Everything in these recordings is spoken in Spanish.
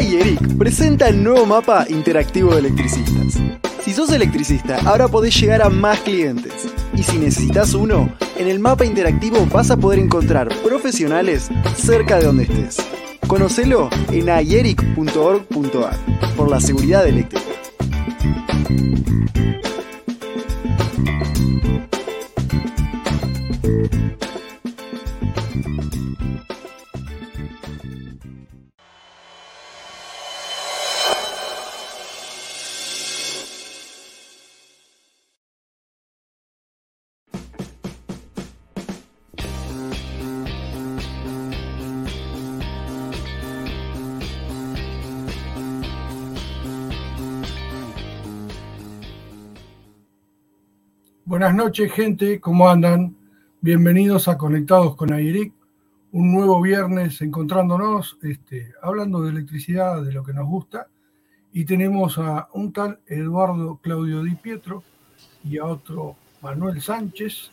iEric presenta el nuevo mapa interactivo de electricistas. Si sos electricista, ahora podés llegar a más clientes. Y si necesitas uno, en el mapa interactivo vas a poder encontrar profesionales cerca de donde estés. Conocelo en ieric.org.ar por la seguridad eléctrica. Buenas noches, gente, ¿cómo andan? Bienvenidos a Conectados con Airic, un nuevo viernes encontrándonos, este, hablando de electricidad, de lo que nos gusta, y tenemos a un tal Eduardo Claudio Di Pietro y a otro Manuel Sánchez.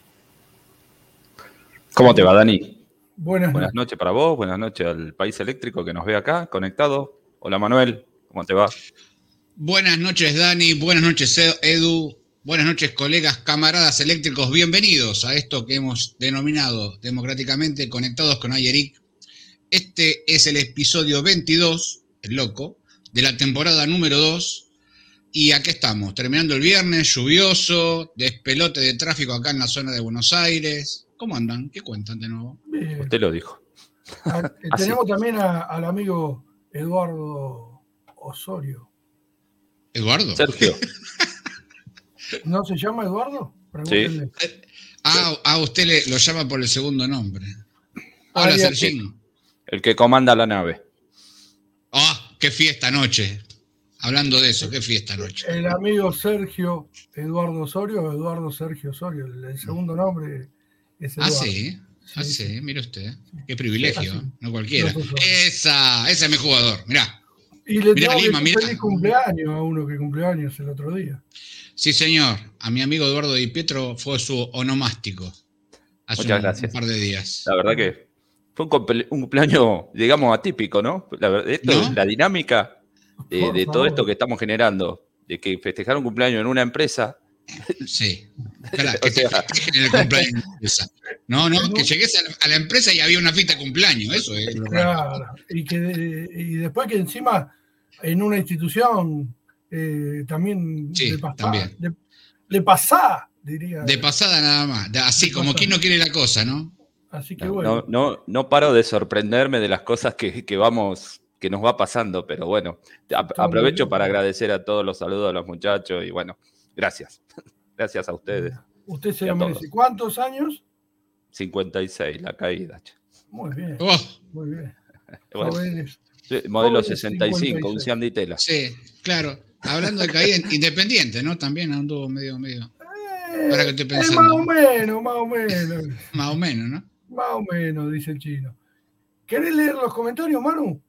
¿Cómo te va, Dani? Buenas, Buenas noches para vos, buenas noches al país eléctrico que nos ve acá, conectado. Hola Manuel, ¿cómo te va? Buenas noches, Dani. Buenas noches, Edu. Buenas noches, colegas, camaradas eléctricos. Bienvenidos a esto que hemos denominado democráticamente Conectados con Ayeric. Este es el episodio 22, el loco, de la temporada número 2. Y aquí estamos, terminando el viernes, lluvioso, despelote de tráfico acá en la zona de Buenos Aires. ¿Cómo andan? ¿Qué cuentan de nuevo? Bien. Usted lo dijo. Ah, eh, Así. tenemos también a- al amigo Eduardo Osorio. ¿Eduardo? Sergio, ¿No se llama Eduardo? Pregúntenle. Ah, a usted le, lo llama por el segundo nombre. Hola, Arias. Sergín. el que comanda la nave. Ah, qué fiesta anoche. Hablando de eso, qué fiesta anoche. El amigo Sergio Eduardo Osorio, Eduardo Sergio Osorio, el, el segundo nombre es Ah, Eduardo. sí. Ah, Sí, sí, mire usted. Qué privilegio, Sí, no cualquiera. No. Esa, ese es mi jugador. Mirá. Y le Mirá, tengo Lima, mirá. feliz cumpleaños a uno que cumplió años el otro día. Sí, señor. A mi amigo Eduardo Di Pietro fue su onomástico. Hace Muchas un, gracias. un par de días. La verdad que fue un, cumple- un cumpleaños, digamos, atípico, ¿no? La, verdad, esto ¿No? es la dinámica de, todo esto que estamos generando, de que festejar un cumpleaños en una empresa. Sí. Espera, que sea- te festejen el cumpleaños. de la empresa. No, no, que llegues a la, a la empresa y había una fiesta de cumpleaños. Eso es lo raro. Claro. Y, que, y después que encima en una institución eh, también Sí. Le, le pasá, diría. De pasada nada más. De- Así De como pasada. quien no quiere la cosa, ¿no? Así que No, bueno. no, no, no paro de sorprenderme de las cosas que, que vamos, que nos va pasando, pero bueno, a- aprovecho para agradecer a todos los saludos a los muchachos y bueno, gracias. Gracias a ustedes. Usted se lo merece. todos. ¿Cuántos años? 56, la caída. Muy bien, Oh, muy bien. Bueno, modelo jóvenes 65, un 56. Siam de tela. sí, claro. Hablando de caída independiente, ¿no? También anduvo medio, medio. Eh, Ahora que estoy eh, pensando. más o menos, más o menos. Más o menos, ¿no? Más o menos, dice el chino. ¿Querés leer los comentarios, Manu?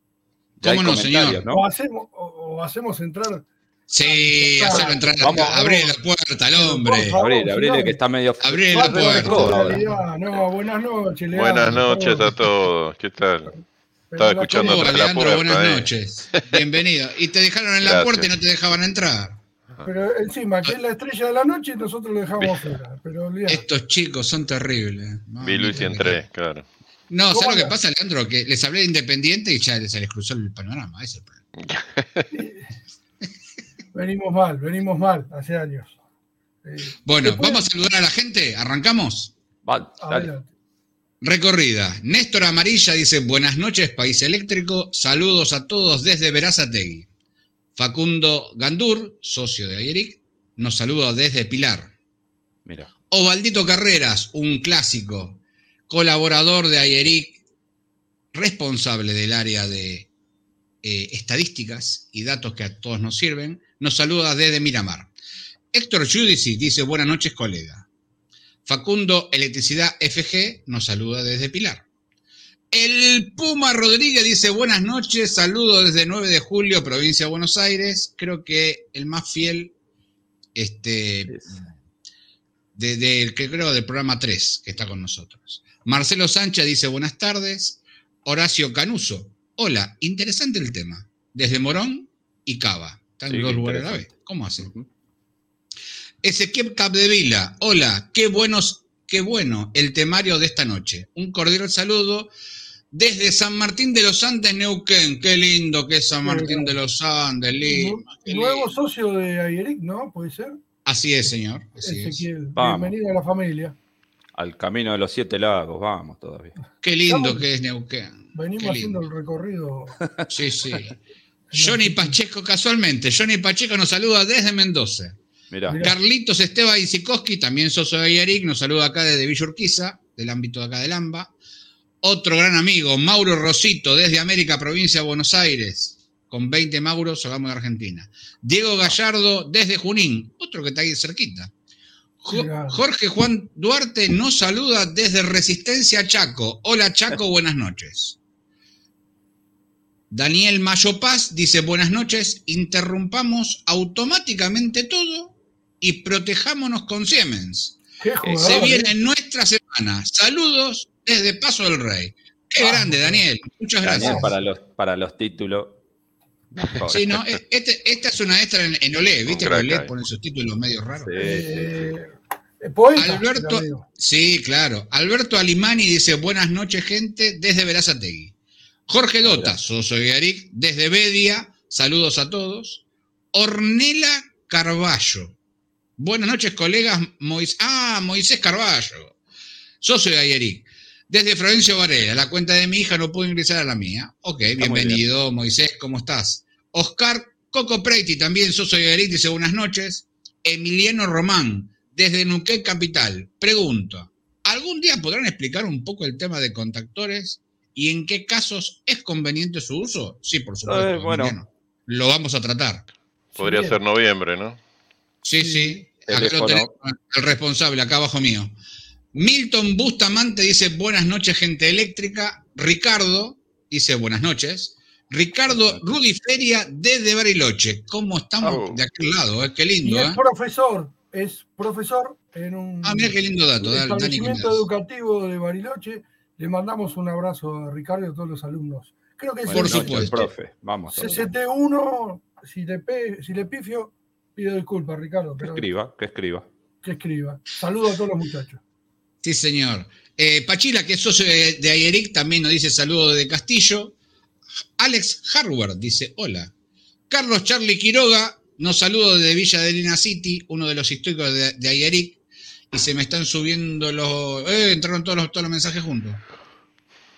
¿Cómo no, comentarios, señor? ¿no? O, hacemos, o, o hacemos entrar. Sí, Ah, hacerlo entrar vamos, abrir la puerta al hombre. abrile, señores. que está medio. Abrile la puerta. No, buenas noches, Leandro. Buenas noches a todos, ¿qué tal? Estaba escuchando Hola, Leandro, puerta, buenas eh. noches. Bienvenido. Y te dejaron en la Gracias. puerta y no te dejaban entrar. Pero encima, que es la estrella de la noche, nosotros lo dejamos afuera. Pero. Estos chicos son terribles. Vi Luis y entré, claro. No, ¿Cómo ¿sabes lo que pasa, Leandro? Que les hablé de Independiente y ya se les cruzó el panorama. Ese el. Venimos mal, venimos mal hace años. Eh, Bueno, Después- vamos a saludar a la gente. ¿Arrancamos? Va, dale. adelante. Recorrida. Néstor Amarilla dice, buenas noches, País Eléctrico. Saludos a todos desde Verazategui. Facundo Gandur, socio de Ayeric, nos saluda desde Pilar. Mira, Ovaldito Carreras, un clásico, colaborador de Ayeric, responsable del área de eh, estadísticas y datos que a todos nos sirven, nos saluda desde Miramar. Héctor Judici dice buenas noches, colega. Facundo Electricidad FG nos saluda desde Pilar. El Puma Rodríguez dice buenas noches, saludo desde 9 de julio, provincia de Buenos Aires. Creo que el más fiel, este, es- de, de- que creo del programa 3 que está con nosotros. Marcelo Sánchez dice buenas tardes. Horacio Canuso, hola, interesante el tema. desde Morón y Cava. Están Sí, dos lugares a la vez. ¿Cómo hacen? Ezequiel Capdevila, hola, qué buenos, qué bueno el temario de esta noche. Un cordial saludo desde San Martín de los Andes, Neuquén. Qué lindo que es San Martín de los Andes, Lima. qué Nuevo lindo. socio de Ayeric, ¿no? ¿Puede ser? Así es, señor. Así es. Ezequiel. Vamos. Bienvenido a la familia. Al camino de los siete lagos, vamos todavía. Qué lindo Estamos- que es Neuquén. Venimos haciendo el recorrido. Sí, sí. Johnny Pacheco, casualmente, Johnny Pacheco nos saluda desde Mendoza. Mirá. Carlitos Esteban Isikoski, también socio de Ayeric, nos saluda acá desde Villa Urquiza, del ámbito de acá del AMBA. Otro gran amigo, Mauro Rosito, desde América, provincia de Buenos Aires. Con 20 Mauros, hablamos de Argentina. Diego Gallardo, desde Junín, otro que está ahí cerquita. Jo-. Jorge Juan Duarte nos saluda desde Resistencia Chaco. Hola Chaco, buenas noches. Daniel Mayo Paz dice buenas noches, interrumpamos automáticamente todo y protejámonos con Siemens. Qué Se jugador. Se ¿eh? viene nuestra semana. Saludos desde Paso del Rey. Qué grande, Daniel. Muchas Daniel gracias. para los, para los títulos. Mejor. Sí, no, e- este- esta es una extra en, en Olé, ¿viste? Que Olé pone sus títulos medio raros. Sí, sí, Eh, sí. Alberto, sí, claro. Alberto Alimani dice buenas noches, gente, desde Verazategui. Jorge Dota. Soso Yaric, desde Bedia, saludos a todos. Ornela Carballo. Buenas noches, colegas. Mois- ah, Moisés Carballo. Socio de Ayeric. Desde Florencio Varela, la cuenta de mi hija no pudo ingresar a la mía. Ok, bienvenido, Moisés, ¿cómo estás? Oscar Coco Preiti, también socio de Ayeric, dice buenas noches. Emiliano Román, desde Nuquén Capital. Pregunto, ¿algún día podrán explicar un poco el tema de contactores y en qué casos es conveniente su uso? Sí, por supuesto. Eh, bueno. Emiliano. Lo vamos a tratar. Podría ser noviembre, ¿no? Sí, Sí. Sí. Acá lo Teléfono. tenemos, el responsable, acá abajo mío. Milton Bustamante dice buenas noches, gente eléctrica. Ricardo dice buenas noches. Ricardo Rudy Feria desde Bariloche. ¿Cómo estamos Oh. de aquel lado? eh? Qué Y lindo, es ¿eh? profesor. Es profesor en un Ah, mira qué lindo dato. Dani, establecimiento educativo de Bariloche. Le mandamos un abrazo a Ricardo y a todos los alumnos. Creo que es Por supuesto. profe. Vamos. todavía. CCT1. Si le, pe- si le pifio, pido disculpas, Ricardo. Que escriba, que escriba. que escriba. Saludo a todos los muchachos. Sí, señor. Eh, Pachila, que es socio de, de Ayeric, también nos dice saludo de Castillo. Alex Harvard dice hola. Carlos Charlie Quiroga nos saluda desde Villa de Lina City, uno de los históricos de, de Ayeric. Y se me están subiendo los... Eh, entraron todos los, todos los mensajes juntos.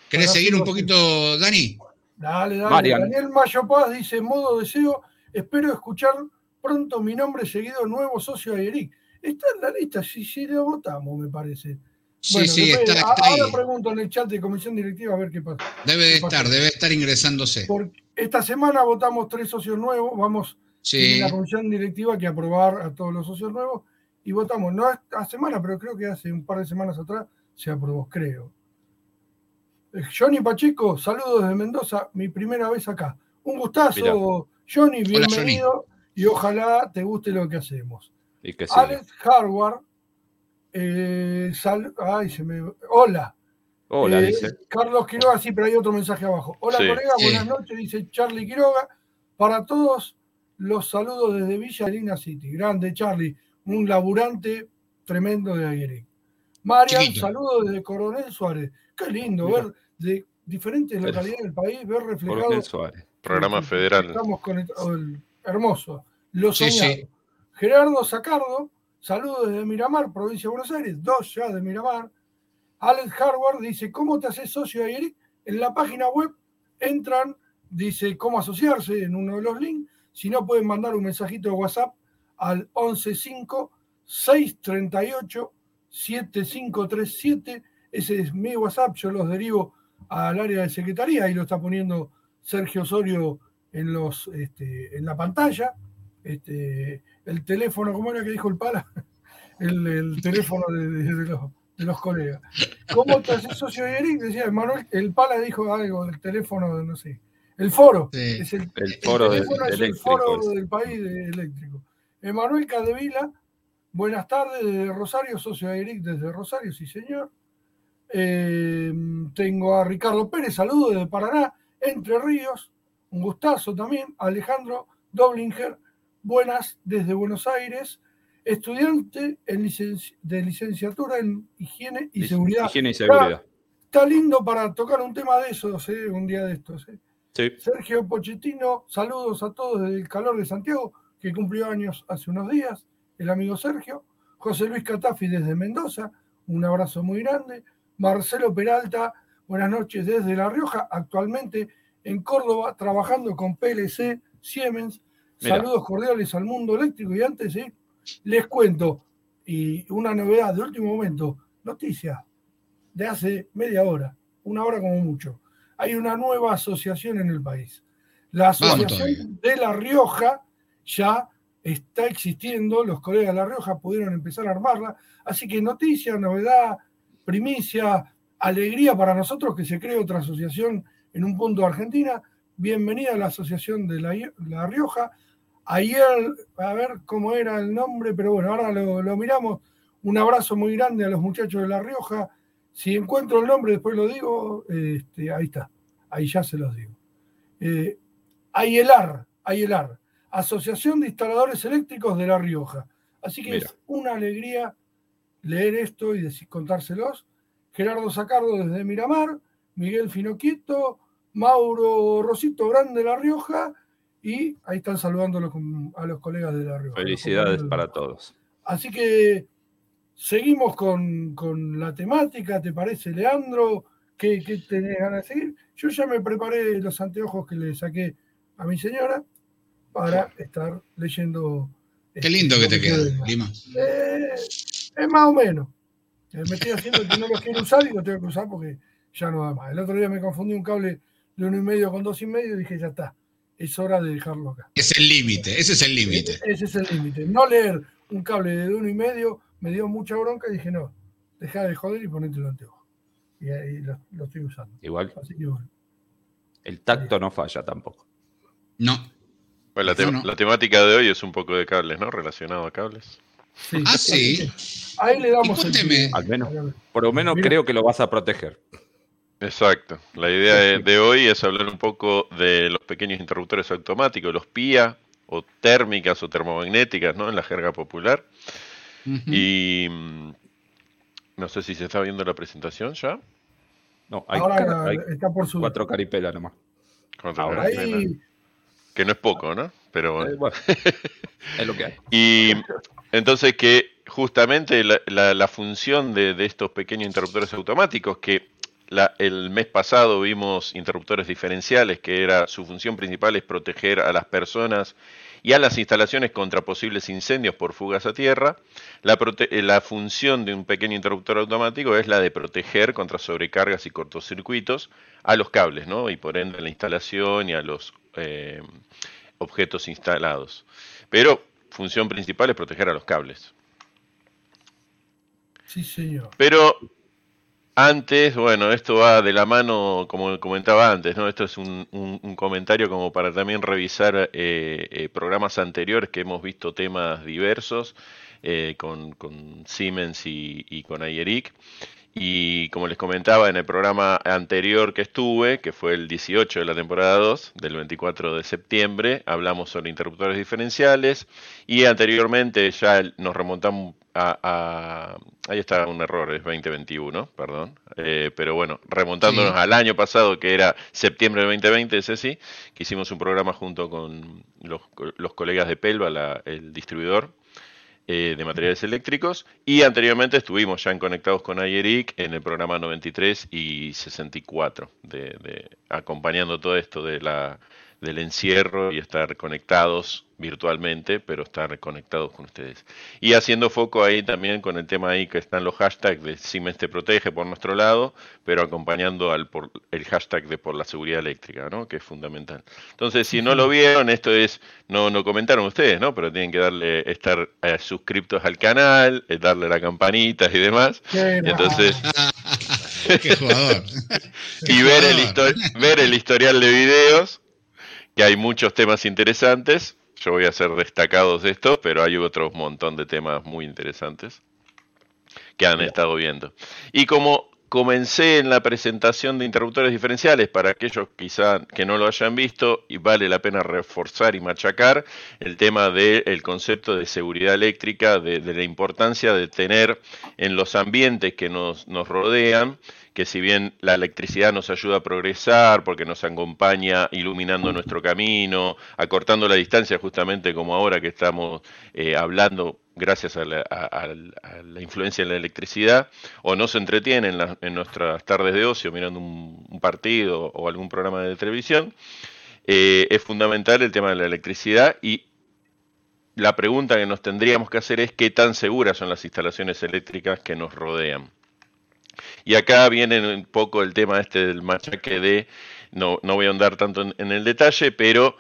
¿Querés Ahora seguir un poquito, Dani? Dale, dale. Marian. Daniel Mayo Paz dice, modo deseo, espero escuchar pronto mi nombre seguido nuevo socio de Eric. Está en la lista, si, si lo votamos, me parece. Sí, Bueno, sí, está, está ahí. Ahora pregunto en el chat de comisión directiva a ver qué pasa. Debe de estar, debe estar ingresándose. Porque esta semana votamos tres socios nuevos, vamos Sí, en la comisión directiva que aprobar a todos los socios nuevos y votamos, no esta semana, pero creo que hace un par de semanas atrás se aprobó, creo. Eh, Johnny Pacheco, saludos desde Mendoza, mi primera vez acá. Un gustazo, Mirá. Johnny, Hola, bienvenido y ojalá te guste lo que hacemos. Y que siga. Alex Harvard, eh, sal- ay, se me... hola. Hola, Eh, dice. Carlos Quiroga, sí, pero hay otro mensaje abajo. Hola, Sí. colega, buenas noches, dice Charlie Quiroga. Para todos, los saludos desde Villa Lina City. Grande, Charlie, un laburante tremendo de Aguirre. Marian, saludos desde Coronel Suárez. Qué lindo Mira. ver de diferentes localidades del país, ver reflejado. Coronel Suárez. Programa federal. Estamos conectados. el- Hermoso. Lo Sí. Gerardo Sacardo, saludos desde Miramar, provincia de Buenos Aires. Dos ya de Miramar. Alex Harvard dice, ¿cómo te haces socio de Eric? En la página web entran, dice cómo asociarse en uno de los links. Si no, pueden mandar un mensajito de WhatsApp al 115-638-7537. Ese es mi WhatsApp, yo los derivo al área de secretaría, ahí lo está poniendo Sergio Osorio en, los, este, en la pantalla. Este, el teléfono, ¿cómo era que dijo el pala? El, el teléfono de, de- de los, de los colegas. ¿Cómo te haces socio de Eric? Decía Manuel, el pala dijo algo del teléfono, de, no sé. El foro. Sí. Es el, El foro el de- teléfono es el foro del país de eléctrico. Emanuel Cadevila, buenas tardes desde Rosario, socio de Eric desde Rosario, sí señor. Eh, tengo a Ricardo Pérez, saludos desde Paraná, Entre Ríos. Un gustazo también. Alejandro Doblinger, buenas desde Buenos Aires, estudiante de licenciatura en higiene y seguridad. Higiene y seguridad. Está, lindo para tocar un tema de esos, ¿eh? un día de estos. ¿eh? Sí. Sergio Pochettino, saludos a todos desde el calor de Santiago, que cumplió años hace unos días, el amigo Sergio. José Luis Catafi desde Mendoza, un abrazo muy grande. Marcelo Peralta, buenas noches desde La Rioja, actualmente en Córdoba, trabajando con PLC Siemens. Saludos cordiales al mundo eléctrico. Y antes, ¿sí? les cuento, y una novedad de último momento, noticia de hace media hora, una hora como mucho. Hay una nueva asociación en el país. La Asociación de La Rioja ya está existiendo, los colegas de La Rioja pudieron empezar a armarla, así que noticia, novedad, primicia, alegría para nosotros que se cree otra asociación en un punto de Argentina. Bienvenida a la Asociación de La, Rioja. Ayer, a ver cómo era el nombre, pero bueno, ahora lo, miramos. Un abrazo muy grande a los muchachos de La Rioja. Si encuentro el nombre, después lo digo. Este, ahí está, ahí ya se los digo. Eh, Ayelar, Ayelar. Asociación de Instaladores Eléctricos de La Rioja. Así que es una alegría leer esto y decir, contárselos. Gerardo Sacardo desde Miramar, Miguel Finoquito, Mauro Rosito Grande de La Rioja y ahí están saludando a los colegas de La Rioja. Felicidades para todos. Así que seguimos con, la temática, ¿te parece, Leandro? ¿Qué, ¿Qué, tenés ganas de seguir? Yo ya me preparé los anteojos que le saqué a mi señora para estar leyendo. Qué lindo que te queda, Lima. Eh, es más o menos. Eh, me estoy haciendo que no los quiero usar y los tengo que usar porque ya no da más. El otro día me confundí un cable de uno y medio con dos y medio y dije, ya está, es hora de dejarlo acá. Es el límite, ese es el límite. Ese, es el límite. No leer un cable de uno y medio me dio mucha bronca y dije, no, deja de joder y ponete el anteojo. Y ahí lo, estoy usando. Igual. Así que bueno. El tacto no falla tampoco. No. Bueno, la, temática de hoy es un poco de cables, ¿no? Relacionado a cables. ah, sí. Ahí le damos el... Al menos, por lo menos creo que lo vas a proteger. Exacto. La idea de, hoy es hablar un poco de los pequeños interruptores automáticos, los PIA, o térmicas o termomagnéticas, ¿no? En la jerga popular. Y mm, no sé si se está viendo la presentación ya. No, hay, Ahora está por su... cuatro caripelas nomás. Ahora, ahí, que no es poco, ¿no? Pero eh, bueno, es lo que hay. Y entonces que justamente la, función de, estos pequeños interruptores automáticos, que el mes pasado vimos interruptores diferenciales, que era su función principal es proteger a las personas y a las instalaciones contra posibles incendios por fugas a tierra, la, la, función de un pequeño interruptor automático es la de proteger contra sobrecargas y cortocircuitos a los cables, ¿no? Y por ende a la instalación y a los eh, objetos instalados. Pero función principal es proteger a los cables. Sí, señor. Pero antes, bueno, esto va de la mano, como comentaba antes, ¿no? Esto es un, comentario como para también revisar eh, eh, programas anteriores que hemos visto temas diversos con, Siemens y, y con Ayeric. Y como les comentaba en el programa anterior que estuve, que fue el 18 de la temporada 2, del 24 de septiembre, hablamos sobre interruptores diferenciales y anteriormente ya nos remontamos a... ahí está un error, es 2021, perdón. Eh, pero bueno, remontándonos al año pasado, que era septiembre de 2020, ese sí, que hicimos un programa junto con los, los colegas de Pelva, el distribuidor, eh, de materiales eléctricos y anteriormente estuvimos ya en Conectados con Ayeric en el programa 93 y 64, de, acompañando todo esto de la, del encierro y estar conectados virtualmente, pero estar conectados con ustedes. Y haciendo foco ahí también con el tema ahí que están los hashtags de Siemens te protege por nuestro lado, pero acompañando al por, el hashtag de por la seguridad eléctrica, ¿no? Que es fundamental. Entonces, si no lo vieron, esto es, no, no comentaron ustedes, ¿no? Pero tienen que darle, estar eh, suscriptos al canal, eh, darle la campanita y demás. Entonces... Qué jugador. y ver el, ver el historial de videos, que hay muchos temas interesantes yo voy a hacer destacados de esto, pero hay otro montón de temas muy interesantes que han estado viendo. Y como comencé en la presentación de interruptores diferenciales para aquellos quizá que no lo hayan visto y vale la pena reforzar y machacar el tema del concepto de seguridad eléctrica, de, la importancia de tener en los ambientes que nos, rodean que si bien la electricidad nos ayuda a progresar porque nos acompaña iluminando nuestro camino, acortando la distancia justamente como ahora que estamos eh, hablando gracias a la, influencia de la electricidad, o no se entretiene en, nuestras tardes de ocio mirando un, partido o algún programa de televisión, eh, es fundamental el tema de la electricidad y la pregunta que nos tendríamos que hacer es qué tan seguras son las instalaciones eléctricas que nos rodean. Y acá viene un poco el tema este del machaque de, no, no voy a andar tanto en, el detalle, pero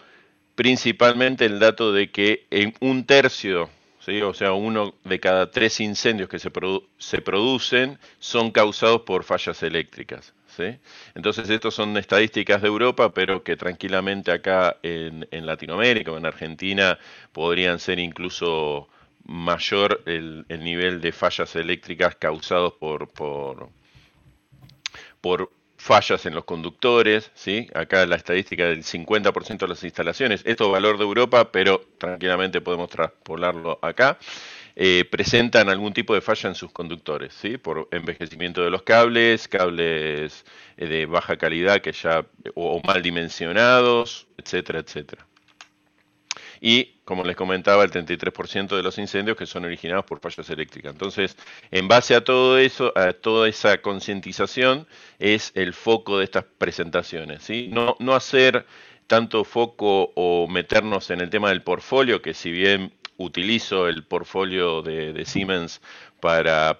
principalmente el dato de que en un tercio, o sea, uno de cada tres incendios que se, se producen son causados por fallas eléctricas. Entonces, estos son estadísticas de Europa, pero que tranquilamente acá en, en Latinoamérica o en Argentina podrían ser incluso mayor el, el, nivel de fallas eléctricas causados por, por, por fallas en los conductores, ¿sí? acá la estadística del 50% de las instalaciones, esto es valor de Europa, pero tranquilamente podemos traspolarlo acá, eh, presentan algún tipo de falla en sus conductores, ¿sí? por envejecimiento de los cables, cables eh, de baja calidad que ya o mal dimensionados, etcétera, etcétera y, como les comentaba, el 33% de los incendios que son originados por fallas eléctricas. Entonces, en base a todo eso, a toda esa concientización, es el foco de estas presentaciones. ¿sí? No, no hacer tanto foco o meternos en el tema del portfolio, que si bien utilizo el portfolio de, Siemens para,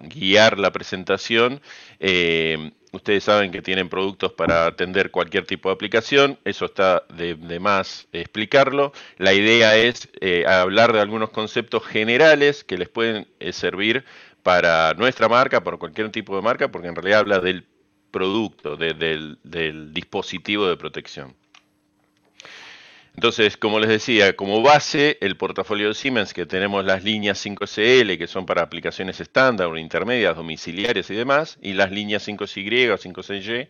guiar la presentación, eh, Ustedes saben que tienen productos para atender cualquier tipo de aplicación, eso está de, más explicarlo. La idea es eh, hablar de algunos conceptos generales que les pueden eh, servir para nuestra marca, para cualquier tipo de marca, porque en realidad habla del producto, del dispositivo de protección. Entonces, como les decía, como base, el portafolio de Siemens, que tenemos las líneas 5CL, que son para aplicaciones estándar o intermedias, domiciliarias y demás, y las líneas 5CY o 5CY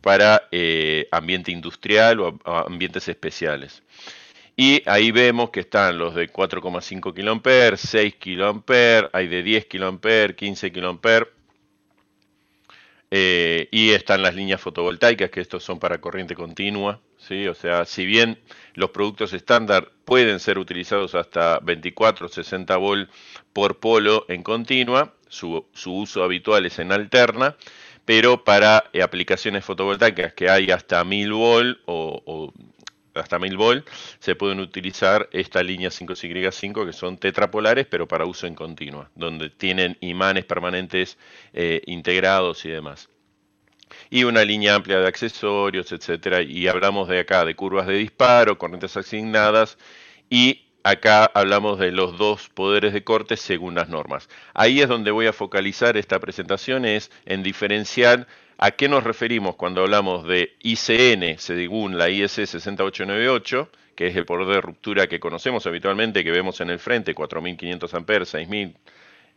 para eh, ambiente industrial o, ambientes especiales. Y ahí vemos que están los de 4,5 kA, 6 kA, hay de 10 kA, 15 kA, eh, y están las líneas fotovoltaicas, que estos son para corriente continua, ¿sí? O sea, si bien los productos estándar pueden ser utilizados hasta 24 60 volt por polo en continua, su, uso habitual es en alterna, pero para aplicaciones fotovoltaicas que hay hasta 1000 volt o, hasta 1000 volt, se pueden utilizar esta línea 5Y5 que son tetrapolares, pero para uso en continua, donde tienen imanes permanentes eh, integrados y demás y una línea amplia de accesorios, etcétera. Y hablamos de acá de curvas de disparo, corrientes asignadas y acá hablamos de los dos poderes de corte según las normas. Ahí es donde voy a focalizar esta presentación, es en diferenciar a qué nos referimos cuando hablamos de ICN según la IS 6898, que es el poder de ruptura que conocemos habitualmente, que vemos en el frente, 4500 amperes, 6000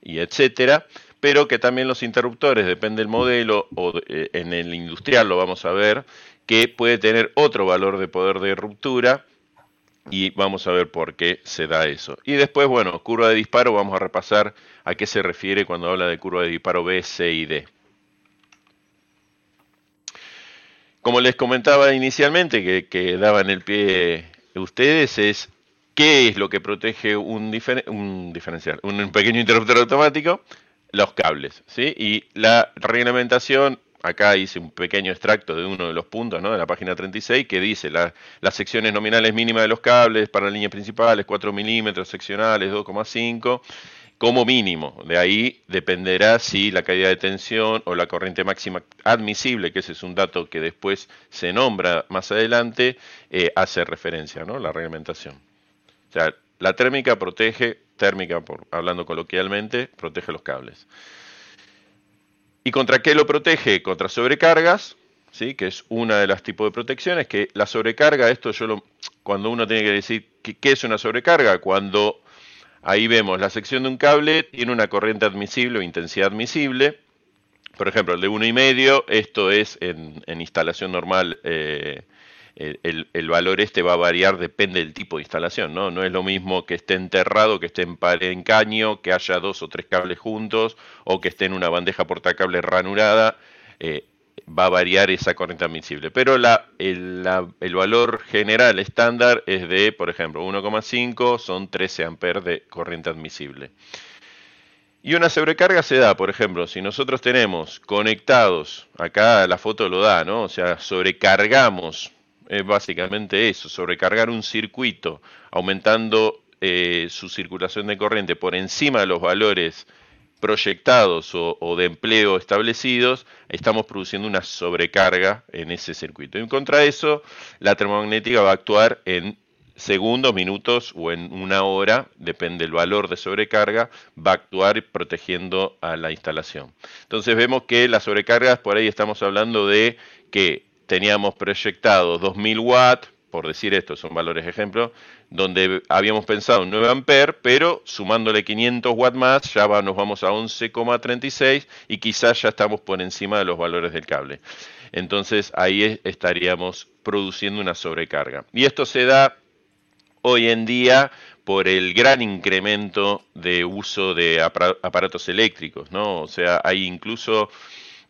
y etcétera pero que también los interruptores, depende del modelo, o eh, en el industrial lo vamos a ver, que puede tener otro valor de poder de ruptura y vamos a ver por qué se da eso. Y después, bueno, curva de disparo, vamos a repasar a qué se refiere cuando habla de curva de disparo B, C y D. Como les comentaba inicialmente, que, que daban el pie ustedes, es qué es lo que protege un, un diferencial, un pequeño interruptor automático los cables, ¿sí? Y la reglamentación, acá hice un pequeño extracto de uno de los puntos, ¿no? De la página 36, que dice las secciones nominales mínimas de los cables para líneas principales, 4 milímetros, seccionales 2,5, como mínimo. De ahí dependerá si la caída de tensión o la corriente máxima admisible, que ese es un dato que después se nombra más adelante, eh, hace referencia, ¿no? La reglamentación. O sea, la térmica protege térmica, por, hablando coloquialmente, protege los cables. ¿Y contra qué lo protege? Contra sobrecargas, ¿sí? que es una de las tipos de protecciones, que la sobrecarga, esto yo lo, cuando uno tiene que decir qué es una sobrecarga, cuando ahí vemos la sección de un cable tiene una corriente admisible o intensidad admisible, por ejemplo, el de uno y medio, esto es en, instalación normal, eh, el, valor este va a variar, depende del tipo de instalación, ¿no? No es lo mismo que esté enterrado, que esté en, en caño, que haya dos o tres cables juntos, o que esté en una bandeja portacable ranurada. Eh, va a variar esa corriente admisible. Pero la, el, el, valor general estándar es de, por ejemplo, 1,5 son 13 amperes de corriente admisible. Y una sobrecarga se da, por ejemplo, si nosotros tenemos conectados, acá la foto lo da, ¿no? O sea, sobrecargamos, es básicamente eso, sobrecargar un circuito aumentando eh, su circulación de corriente por encima de los valores proyectados o, de empleo establecidos, estamos produciendo una sobrecarga en ese circuito. En contra de eso, la termomagnética va a actuar en segundos, minutos o en una hora, depende del valor de sobrecarga, va a actuar protegiendo a la instalación. Entonces vemos que las sobrecargas, por ahí estamos hablando de que teníamos proyectado 2000 watts, por decir esto, son valores ejemplo, donde habíamos pensado un 9 amperes, pero sumándole 500 watts más, ya nos vamos a 11,36 y quizás ya estamos por encima de los valores del cable. Entonces ahí estaríamos produciendo una sobrecarga. Y esto se da hoy en día por el gran incremento de uso de aparatos eléctricos, ¿no? O sea, hay incluso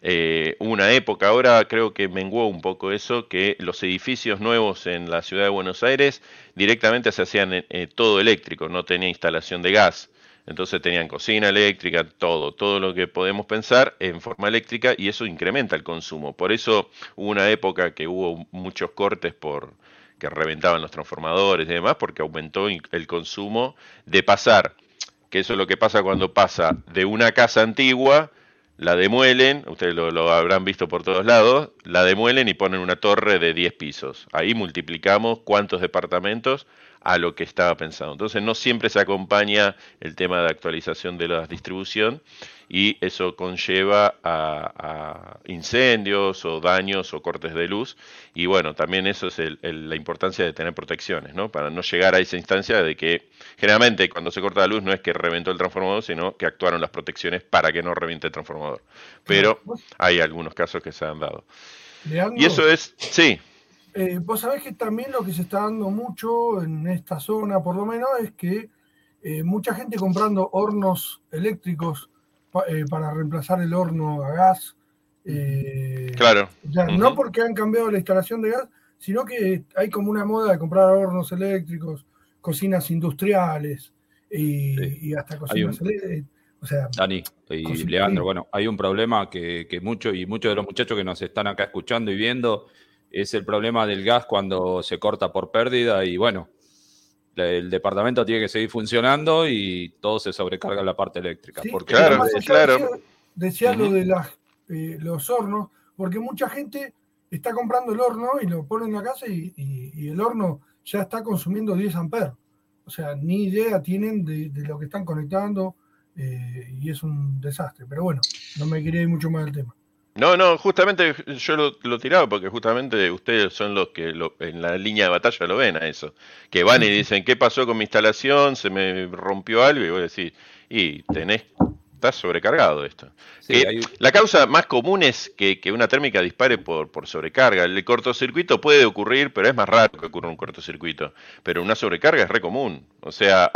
eh, una época, ahora creo que menguó un poco eso, que los edificios nuevos en la ciudad de Buenos Aires directamente se hacían eh, todo eléctrico, no tenía instalación de gas. Entonces tenían cocina eléctrica, todo, todo lo que podemos pensar en forma eléctrica y eso incrementa el consumo. Por eso hubo una época que hubo muchos cortes por que reventaban los transformadores y demás, porque aumentó el consumo de pasar, que eso es lo que pasa cuando pasa de una casa antigua la demuelen, ustedes lo, habrán visto por todos lados, la demuelen y ponen una torre de 10 pisos. Ahí multiplicamos cuántos departamentos a lo que estaba pensado. Entonces no siempre se acompaña el tema de actualización de la distribución y eso conlleva a, incendios o daños o cortes de luz. Y bueno, también eso es la importancia de tener protecciones, ¿no? Para no llegar a esa instancia de que generalmente cuando se corta la luz no es que reventó el transformador, sino que actuaron las protecciones para que no reviente el transformador. Pero hay algunos casos que se han dado. y eso es, sí. Eh, vos sabés que también lo que se está dando mucho en esta zona, por lo menos, es que eh, mucha gente comprando hornos eléctricos eh, para reemplazar el horno a gas. Claro. No porque han cambiado la instalación de gas, sino que hay como una moda de comprar hornos eléctricos, cocinas industriales y, hasta cocinas eléctricas. O sea, Dani y Leandro, bueno, hay un problema que, que muchos y muchos de los muchachos que nos están acá escuchando y viendo es el problema del gas cuando se corta por pérdida y bueno, el departamento tiene que seguir funcionando y todo se sobrecarga en la parte eléctrica. porque claro, claro. Decía, lo de las, eh, los hornos, porque mucha gente está comprando el horno y lo pone en la casa y, el horno ya está consumiendo 10 amperes. O sea, ni idea tienen de, lo que están conectando eh, y es un desastre. Pero bueno, no me quería ir mucho más del tema. No, no, justamente yo lo, lo, tiraba porque justamente ustedes son los que en la línea de batalla lo ven a eso. Que van y dicen, ¿qué pasó con mi instalación? ¿Se me rompió algo? Y voy a decir, y tenés está sobrecargado esto. La causa más común es que, una térmica dispare por, por, sobrecarga. El cortocircuito puede ocurrir, pero es más raro que ocurra un cortocircuito. Pero una sobrecarga es re común. O sea,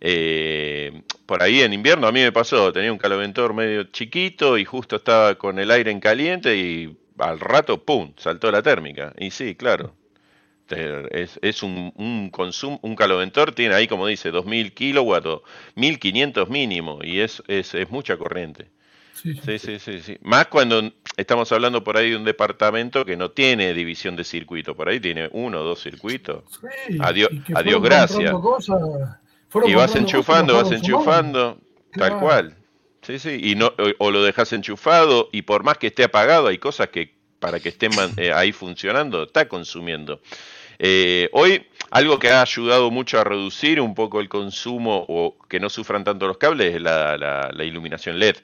eh, por ahí en invierno a mí me pasó, tenía un caloventor medio chiquito y justo estaba con el aire en caliente y al rato, ¡pum!, saltó la térmica. Y sí, claro, este, es, un, un, consumo, un caloventor tiene ahí, como dice, 2000 kilowatts o 1500 mínimo y es, es, mucha corriente. Sí sí, sí sí, Más cuando estamos hablando por ahí de un departamento que no tiene división de circuito, por ahí tiene uno o dos circuitos. adiós, adiós gracias. y vas enchufando, vas enchufando, tal cual. Sí, sí, y no, o, lo dejas enchufado y por más que esté apagado, hay cosas que para que estén eh, ahí funcionando, está consumiendo. Eh, hoy, algo que ha ayudado mucho a reducir un poco el consumo o que no sufran tanto los cables es la, iluminación LED.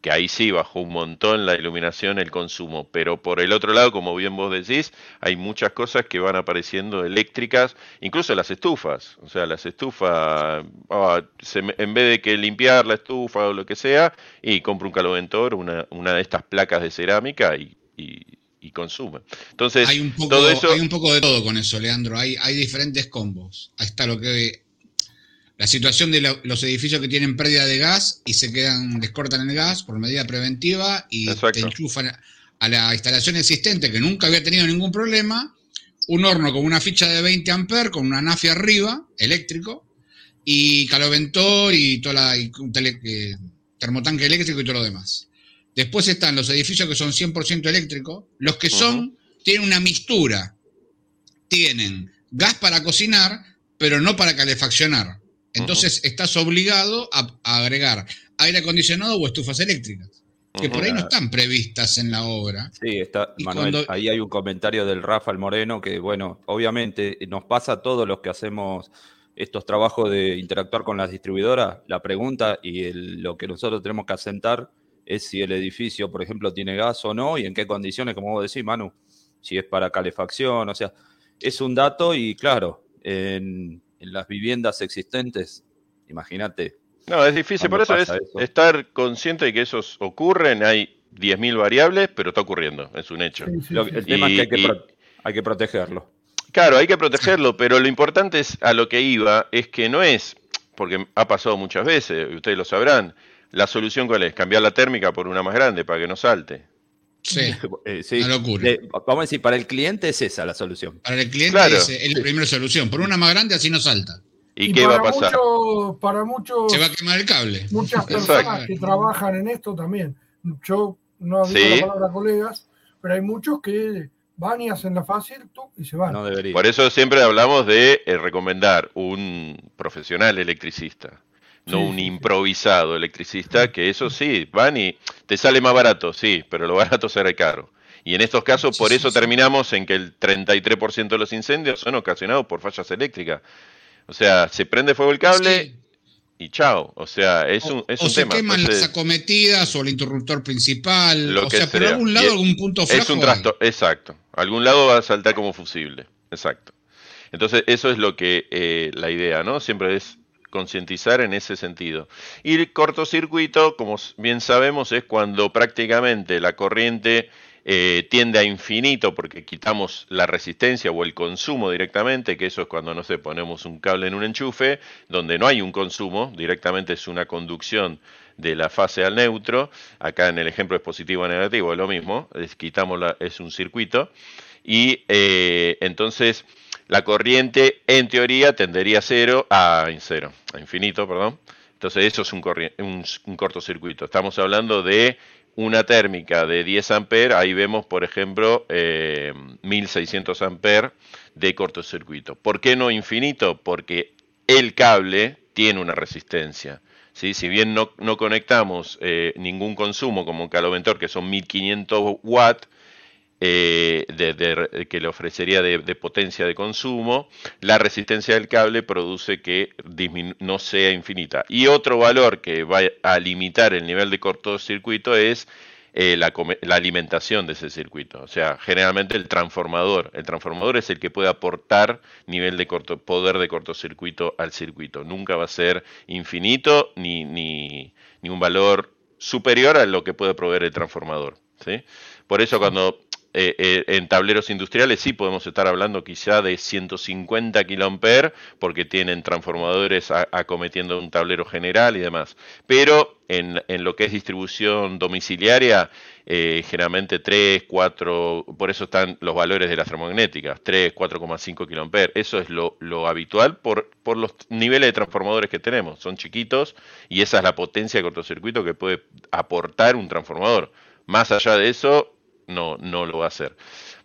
que ahí sí bajó un montón la iluminación, el consumo. Pero por el otro lado, como bien vos decís, hay muchas cosas que van apareciendo eléctricas, incluso las estufas. O sea, las estufas, ah, en vez de que limpiar la estufa o lo que sea, y compro un caloventor, una, una de estas placas de cerámica y, consume. Entonces, hay un, poco, todo eso... hay un poco de todo con eso, Leandro. Hay, hay diferentes combos. Ahí está lo que la situación de los edificios que tienen pérdida de gas y se quedan, descortan el gas por medida preventiva y te enchufan a la instalación existente que nunca había tenido ningún problema, un horno con una ficha de 20 amperes, con una nafia arriba, eléctrico, y caloventor y toda la eh, termotanque eléctrico y todo lo demás. Después están los edificios que son 100% eléctricos, los que son, tienen una mixtura, tienen gas para cocinar, pero no para calefaccionar. Entonces estás obligado a, agregar aire acondicionado o estufas eléctricas, que por ahí no están previstas en la obra. Sí, está, Manuel, ahí hay un comentario del Rafael Moreno que, bueno, obviamente nos pasa a todos los que hacemos estos trabajos de interactuar con las distribuidoras, la pregunta y lo que nosotros tenemos que asentar es si el edificio, por ejemplo, tiene gas o no y en qué condiciones, como vos decís, Manu, si es para calefacción, o sea, es un dato y claro, en, en las viviendas existentes, imagínate. No, es difícil, por eso es estar consciente de que esos ocurren, hay 10.000 variables, pero está ocurriendo, es un hecho. el tema es que hay que, protegerlo. Claro, hay que protegerlo, pero lo importante es a lo que iba, es que no es, porque ha pasado muchas veces, y ustedes lo sabrán, la solución cuál es, cambiar la térmica por una más grande para que no salte. Sí, eh, una locura. vamos a decir, para el cliente es esa la solución. Para el cliente es, la primera solución. Por una más grande así no salta. ¿Y, qué va a pasar? para muchos. Se va a quemar el cable. Muchas personas que trabajan en esto también. Yo no digo la palabra colegas, pero hay muchos que van y hacen la fácil y se van. Por eso siempre hablamos de eh, recomendar un profesional electricista no un improvisado electricista, que eso sí, van y te sale más barato, sí, pero lo barato será caro. Y en estos casos, por eso terminamos en que el 33% de los incendios son ocasionados por fallas eléctricas. O sea, se prende fuego el cable y chao. O sea, es un, es o se queman las acometidas o el interruptor principal. o sea, por algún lado, algún punto flaco. Es un trasto, exacto. Algún lado va a saltar como fusible. Exacto. Entonces, eso es lo que eh, la idea, ¿no? Siempre es concientizar en ese sentido. Y el cortocircuito, como bien sabemos, es cuando prácticamente la corriente eh, tiende a infinito porque quitamos la resistencia o el consumo directamente, que eso es cuando, no sé, ponemos un cable en un enchufe, donde no hay un consumo, directamente es una conducción de la fase al neutro, acá en el ejemplo es positivo o negativo, es lo mismo, es, quitamos la, es un circuito, y eh, entonces la corriente en teoría tendería a cero, a infinito, perdón. Entonces eso es un, un, cortocircuito. Estamos hablando de una térmica de 10 amperes, ahí vemos, por ejemplo, 1600 eh, amperes de cortocircuito. ¿Por qué no infinito? Porque el cable tiene una resistencia. ¿sí? Si bien no, conectamos eh, ningún consumo como un caloventor, que son 1500 watts, eh, que le ofrecería de, potencia de consumo, la resistencia del cable produce que no sea infinita. Y otro valor que va a limitar el nivel de cortocircuito es eh, la, alimentación de ese circuito. O sea, generalmente el transformador. El transformador es el que puede aportar nivel de corto, poder de cortocircuito al circuito. Nunca va a ser infinito ni, ni, ni un valor superior a lo que puede proveer el transformador. ¿sí? Por eso cuando eh, eh, en tableros industriales sí podemos estar hablando quizá de 150 kA porque tienen transformadores acometiendo un tablero general y demás. Pero en, lo que es distribución domiciliaria, eh, generalmente 3, 4, por eso están los valores de las termomagnéticas, 3, 4,5 kA. Eso es lo, habitual por, por los niveles de transformadores que tenemos. Son chiquitos y esa es la potencia de cortocircuito que puede aportar un transformador. Más allá de eso, no, no lo va a hacer.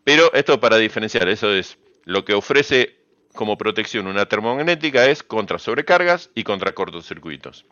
Pero esto para diferenciar, eso es lo que ofrece como protección una termomagnética es contra sobrecargas y contra cortocircuitos.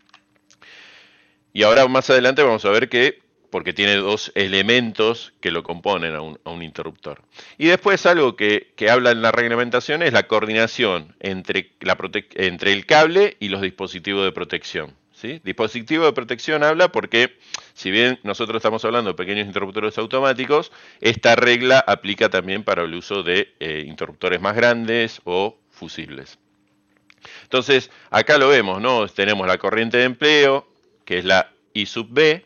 Y ahora más adelante vamos a ver que, porque tiene dos elementos que lo componen a un, interruptor. Y después algo que, habla en la reglamentación es la coordinación entre, la entre el cable y los dispositivos de protección. Dispositivo de protección habla porque, si bien nosotros estamos hablando de pequeños interruptores automáticos, esta regla aplica también para el uso de eh, interruptores más grandes o fusibles. Entonces, acá lo vemos, ¿no? Tenemos la corriente de empleo, que es la I sub B,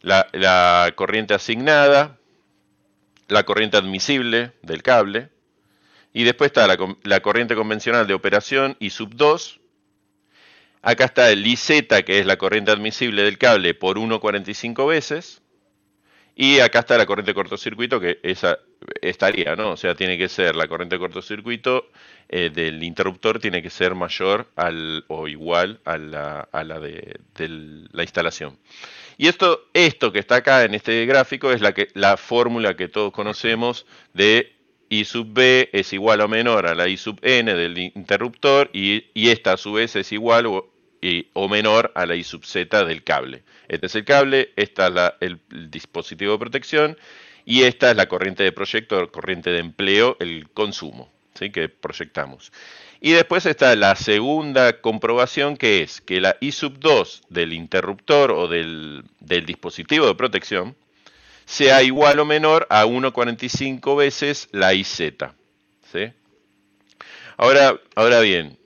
la, corriente asignada, la corriente admisible del cable, y después está la, corriente convencional de operación I sub 2. Acá está el IZ, que es la corriente admisible del cable, por 1,45 veces. Y acá está la corriente de cortocircuito, que esa estaría, ¿no? O sea, tiene que ser la corriente de cortocircuito eh, del interruptor, tiene que ser mayor al, o igual a la, de, la instalación. Y esto, esto que está acá en este gráfico es la, la fórmula que todos conocemos de I sub B es igual o menor a la I sub N del interruptor y, esta a su vez es igual o, o, menor a la I sub Z del cable. Este es el cable, esta es el, dispositivo de protección y esta es la corriente de proyecto, corriente de empleo, el consumo ¿sí? que proyectamos. Y después está la segunda comprobación que es que la I sub 2 del interruptor o del, dispositivo de protección sea igual o menor a 1,45 veces la IZ. ¿sí? Ahora, ahora bien,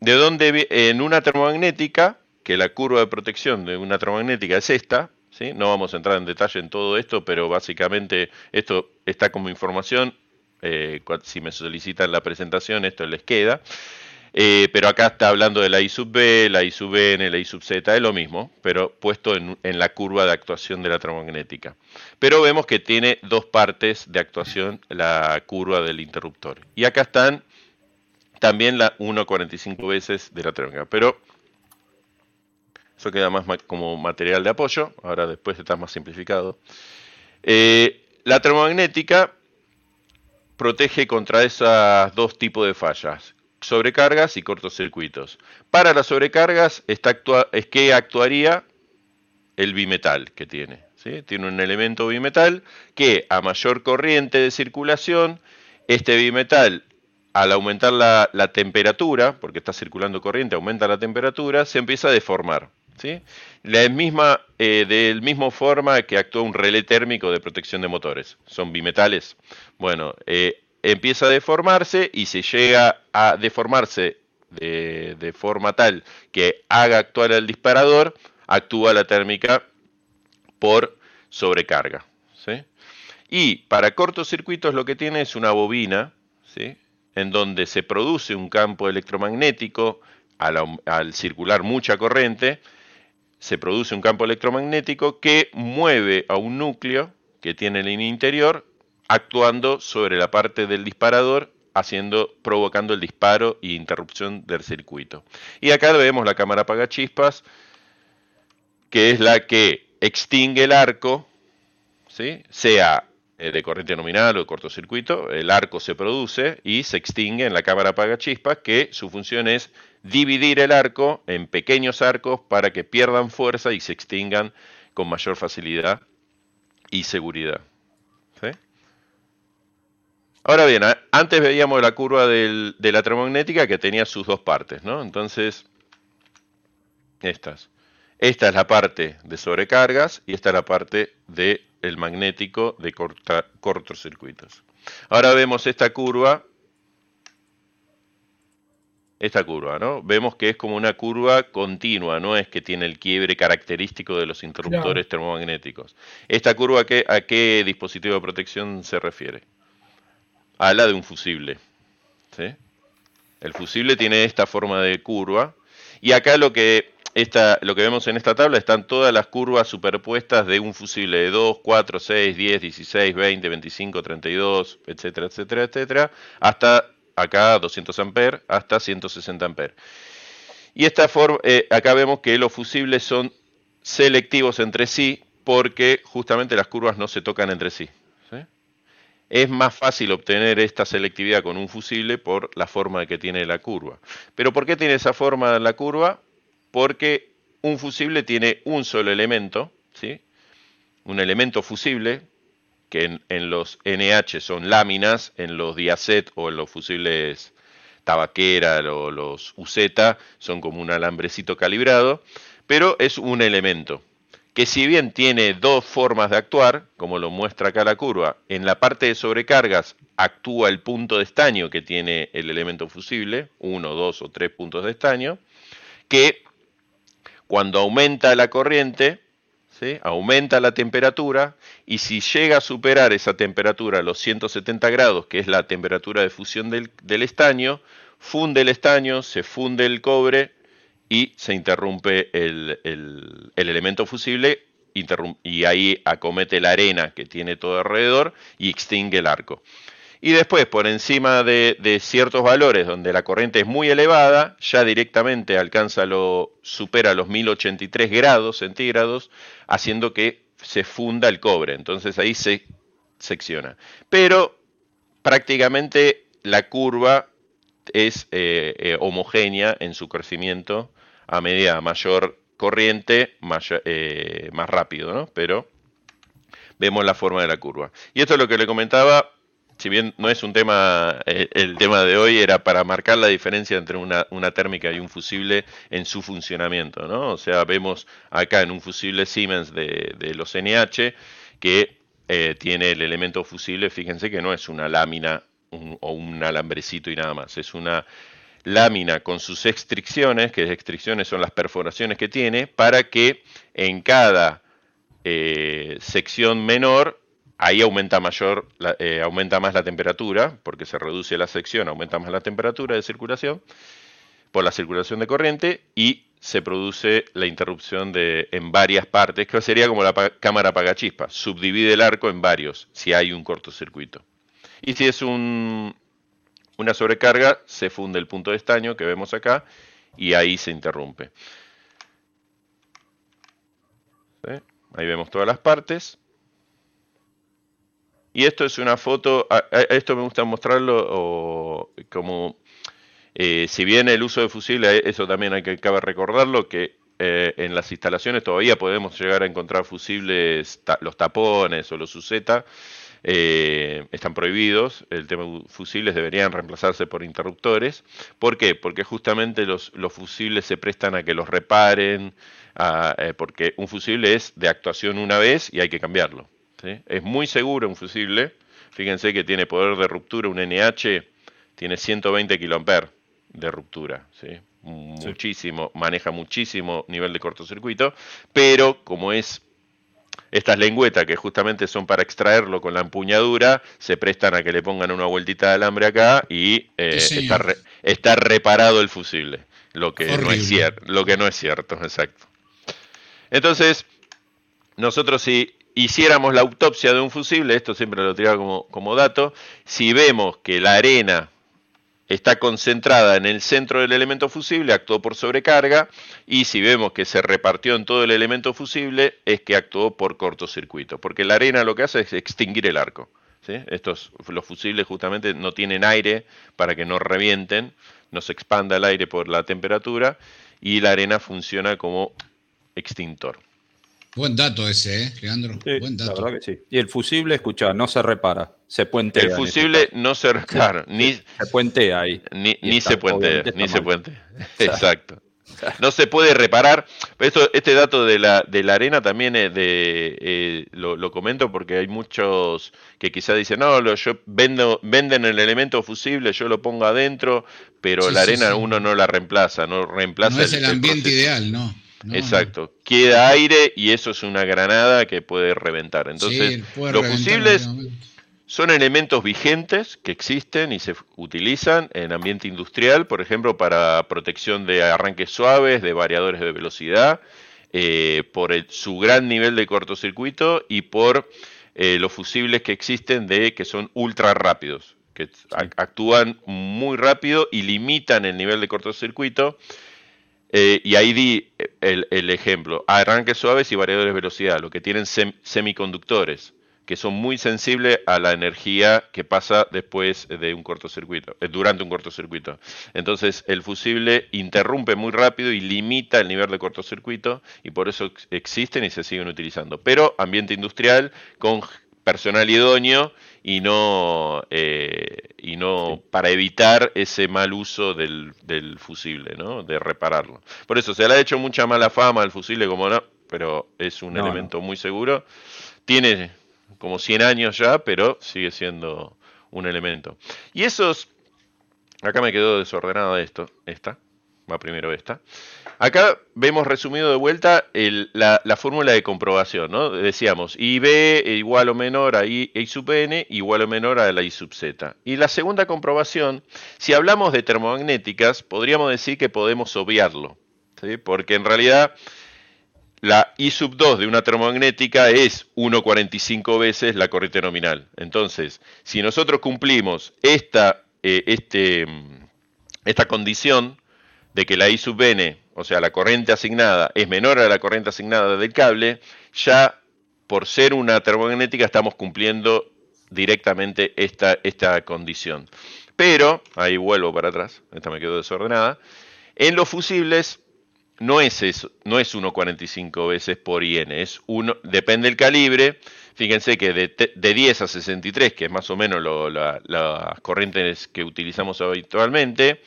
¿de dónde en una termomagnética, que la curva de protección de una termomagnética es esta, ¿sí? no vamos a entrar en detalle en todo esto, pero básicamente esto está como información, eh, si me solicitan la presentación, esto les queda. Eh, pero acá está hablando de la I sub B, la I sub N, la I sub Z, es lo mismo, pero puesto en, la curva de actuación de la termomagnética. Pero vemos que tiene dos partes de actuación la curva del interruptor. Y acá están también la 1,45 veces de la termomagnética. Pero eso queda más como material de apoyo, ahora después está más simplificado. Eh, la termomagnética protege contra esos dos tipos de fallas, sobrecargas y cortocircuitos. Para las sobrecargas es que actuaría el bimetal que tiene. Tiene un elemento bimetal que a mayor corriente de circulación, este bimetal al aumentar la, temperatura, porque está circulando corriente, aumenta la temperatura, se empieza a deformar. ¿sí? La misma, eh, forma que actúa un relé térmico de protección de motores. Son bimetales. Bueno, eh, empieza a deformarse y se llega a deformarse de, forma tal que haga actuar el disparador, actúa la térmica por sobrecarga. ¿sí? Y para cortocircuitos lo que tiene es una bobina, ¿sí? En donde se produce un campo electromagnético al circular mucha corriente, se produce un campo electromagnético que mueve a un núcleo que tiene en el interior actuando sobre la parte del disparador haciendo, provocando el disparo y interrupción del circuito. Y acá vemos la cámara apagachispas, que es la que extingue el arco, ¿sí? sea de corriente nominal o de cortocircuito, el arco se produce y se extingue en la cámara apagachispas, que su función es dividir el arco en pequeños arcos para que pierdan fuerza y se extingan con mayor facilidad y seguridad. Ahora bien, antes veíamos la curva de la termomagnética que tenía sus dos partes, ¿no? Entonces, estas. Esta es la parte de sobrecargas y esta es la parte del magnético de cortocircuitos. Ahora vemos esta curva esta curva, ¿no? Vemos que es como una curva continua, no es que tiene el quiebre característico de los interruptores termomagnéticos. ¿Esta curva a qué dispositivo de protección se refiere? A la de un fusible. ¿sí? El fusible tiene esta forma de curva y acá lo que, lo que vemos en esta tabla están todas las curvas superpuestas de un fusible de 2, 4, 6, 10, 16, 20, 25, 32, etcétera, etcétera, etcétera, hasta acá 200 amperes hasta 160 amperes. Y esta forma, eh, acá vemos que los fusibles son selectivos entre sí porque justamente las curvas no se tocan entre sí. Es más fácil obtener esta selectividad con un fusible por la forma que tiene la curva. ¿Pero por qué tiene esa forma la curva? Porque un fusible tiene un solo elemento, ¿sí? un elemento fusible, que en, los NH son láminas, en los diacet o en los fusibles tabaquera, los UZ, son como un alambrecito calibrado, pero es un elemento que si bien tiene dos formas de actuar, como lo muestra acá la curva, en la parte de sobrecargas actúa el punto de estaño que tiene el elemento fusible, uno, dos o tres puntos de estaño, que cuando aumenta la corriente, aumenta la temperatura y si llega a superar esa temperatura, los 170 grados, que es la temperatura de fusión del, estaño, funde el estaño, se funde el cobre y se interrumpe el, elemento fusible y ahí acomete la arena que tiene todo alrededor y extingue el arco. Y después, por encima de, ciertos valores donde la corriente es muy elevada, ya directamente alcanza lo, supera los 1083 grados centígrados, haciendo que se funda el cobre. Entonces ahí se secciona. Pero prácticamente la curva es eh, eh, homogénea en su crecimiento a medida mayor corriente, eh, más rápido, ¿no? Pero vemos la forma de la curva. Y esto es lo que le comentaba, si bien no es un tema, eh, el tema de hoy era para marcar la diferencia entre una, térmica y un fusible en su funcionamiento, ¿no? O sea, vemos acá en un fusible Siemens de, los NH que eh, tiene el elemento fusible, fíjense que no es una lámina o un alambrecito y nada más, es una lámina con sus extricciones, que extricciones son las perforaciones que tiene, para que en cada eh, sección menor, ahí eh, aumenta más la temperatura, porque se reduce la sección, aumenta más la temperatura de circulación por la circulación de corriente y se produce la interrupción de, en varias partes, que sería como la cámara apagachispa, subdivide el arco en varios si hay un cortocircuito. Y si es un, una sobrecarga, se funde el punto de estaño que vemos acá y ahí se interrumpe. Ahí vemos todas las partes. Y esto es una foto, esto me gusta mostrarlo como, eh, si bien el uso de fusible, eh, eso también hay que cabe recordarlo, que eh, en las instalaciones todavía podemos llegar a encontrar fusibles, los tapones o los UZ, eh, están prohibidos, el tema de fusibles deberían reemplazarse por interruptores. ¿Por qué? Porque justamente los, fusibles se prestan a que los reparen, eh, porque un fusible es de actuación una vez y hay que cambiarlo. Es muy seguro un fusible, fíjense que tiene poder de ruptura, un NH tiene 120 kA de ruptura, muchísimo, maneja muchísimo nivel de cortocircuito, pero como es estas lengüetas que justamente son para extraerlo con la empuñadura, se prestan a que le pongan una vueltita de alambre acá y eh, está, reparado el fusible. Lo que, no es cierto, lo que no es cierto, exacto. Entonces, nosotros si hiciéramos la autopsia de un fusible, esto siempre lo tiraba como, dato, si vemos que la arena está concentrada en el centro del elemento fusible, actuó por sobrecarga, y si vemos que se repartió en todo el elemento fusible, es que actuó por cortocircuito, porque la arena lo que hace es extinguir el arco. Estos, los fusibles justamente no tienen aire para que no revienten, no se expanda el aire por la temperatura, y la arena funciona como extintor. Buen dato ese, ¿eh, Leandro? Buen dato. La verdad que sí. Y el fusible, escucha, no se repara, se puentea. El fusible no se repara, ni se puentea ahí. Ni, ni se puentea, ni se puentea. Exacto. No se puede reparar. Esto, este dato de la, de la arena también es de, eh, lo, comento porque hay muchos que quizás dicen, no, lo, yo vendo, venden el elemento fusible, yo lo pongo adentro, pero la arena uno no la reemplaza, no reemplaza. No es el, ambiente ideal, ¿no? Exacto. Queda aire y eso es una granada que puede reventar. Entonces, los fusibles son elementos vigentes que existen y se utilizan en ambiente industrial, por ejemplo, para protección de arranques suaves, de variadores de velocidad, eh, por su gran nivel de cortocircuito y por eh, los fusibles que existen de que son ultra rápidos, que actúan muy rápido y limitan el nivel de cortocircuito eh, y ahí di eh, el, ejemplo, arranques suaves y variadores de velocidad, lo que tienen semiconductores, que son muy sensibles a la energía que pasa después de un cortocircuito, eh, durante un cortocircuito. Entonces el fusible interrumpe muy rápido y limita el nivel de cortocircuito y por eso existen y se siguen utilizando. Pero ambiente industrial con personal idóneo y no, eh, y no para evitar ese mal uso del, fusible, ¿no? De repararlo. Por eso se le ha hecho mucha mala fama al fusible como no, pero es un elemento muy seguro. Tiene como 100 años ya, pero sigue siendo un elemento. Y esos, acá me quedó desordenada esto, esta, va primero esta. Acá vemos resumido de vuelta la, fórmula de comprobación, ¿no? Decíamos IB igual o menor a I, sub n igual o menor a la I sub z. Y la segunda comprobación, si hablamos de termomagnéticas, podríamos decir que podemos obviarlo, porque en realidad la I sub 2 de una termomagnética es 1,45 veces la corriente nominal. Entonces, si nosotros cumplimos esta, eh, este, esta condición de que la I sub n, o sea, la corriente asignada, es menor a la corriente asignada del cable, ya por ser una termomagnética estamos cumpliendo directamente esta, esta condición. Pero, ahí vuelvo para atrás, esta me quedó desordenada, en los fusibles no es eso, no es 1,45 veces por IN, es uno, depende del calibre. Fíjense que de, 10 a 63, que es más o menos las corrientes que utilizamos habitualmente,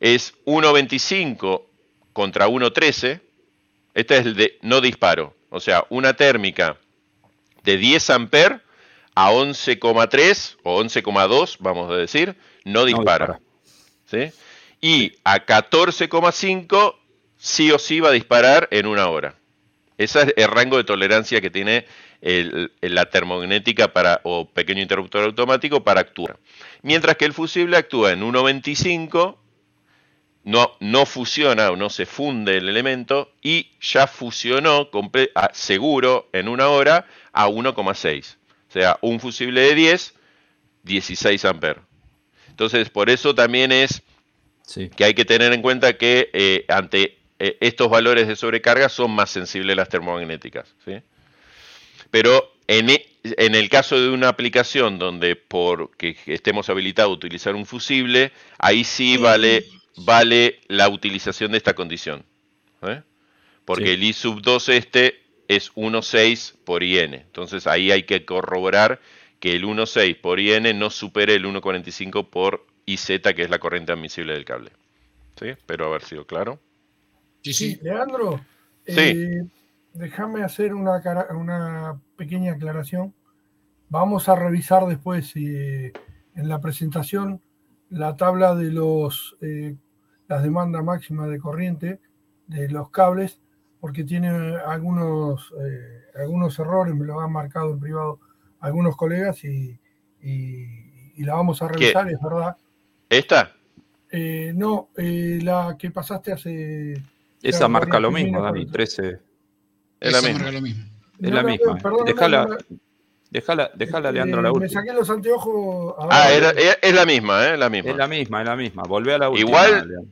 es 1,25 contra 1,13. Este es el de no disparo. O sea, una térmica de 10 amperes a 11,3 o 11,2, vamos a decir, no dispara. ¿sí? Y a 14,5 sí o sí va a disparar en una hora. Ese es el rango de tolerancia que tiene la termognética para, o pequeño interruptor automático para actuar. Mientras que el fusible actúa en 1.25, no, no fusiona o no se funde el elemento y ya fusionó seguro en una hora a 1,6. O sea, un fusible de 10, 16 amperes. Entonces, por eso también es que hay que tener en cuenta que eh, ante eh, estos valores de sobrecarga son más sensibles a las termomagnéticas. Pero en, e, en, el caso de una aplicación donde porque estemos habilitados a utilizar un fusible, ahí sí vale, vale la utilización de esta condición. ¿eh? Porque el I sub 2 este es 1,6 por IN. Entonces ahí hay que corroborar que el 1,6 por IN no supere el 1,45 por IZ, que es la corriente admisible del cable. ¿Sí? Espero haber sido claro. Sí, Leandro, eh, déjame hacer una, una, pequeña aclaración. Vamos a revisar después eh, en la presentación la tabla de los eh, las demandas máximas de corriente de los cables, porque tiene algunos, algunos errores, me lo han marcado en privado algunos colegas y, la vamos a revisar, es verdad. ¿Esta? no, la que pasaste hace esa marca lo mismo, Dani, 13. Es la misma. Lo mismo. Es la misma. Déjala, déjala, déjala, Leandro, la última. Me saqué los anteojos. Ah, es, la misma, ¿eh? La misma. Es la misma, es la misma. Volvé a la última. Igual,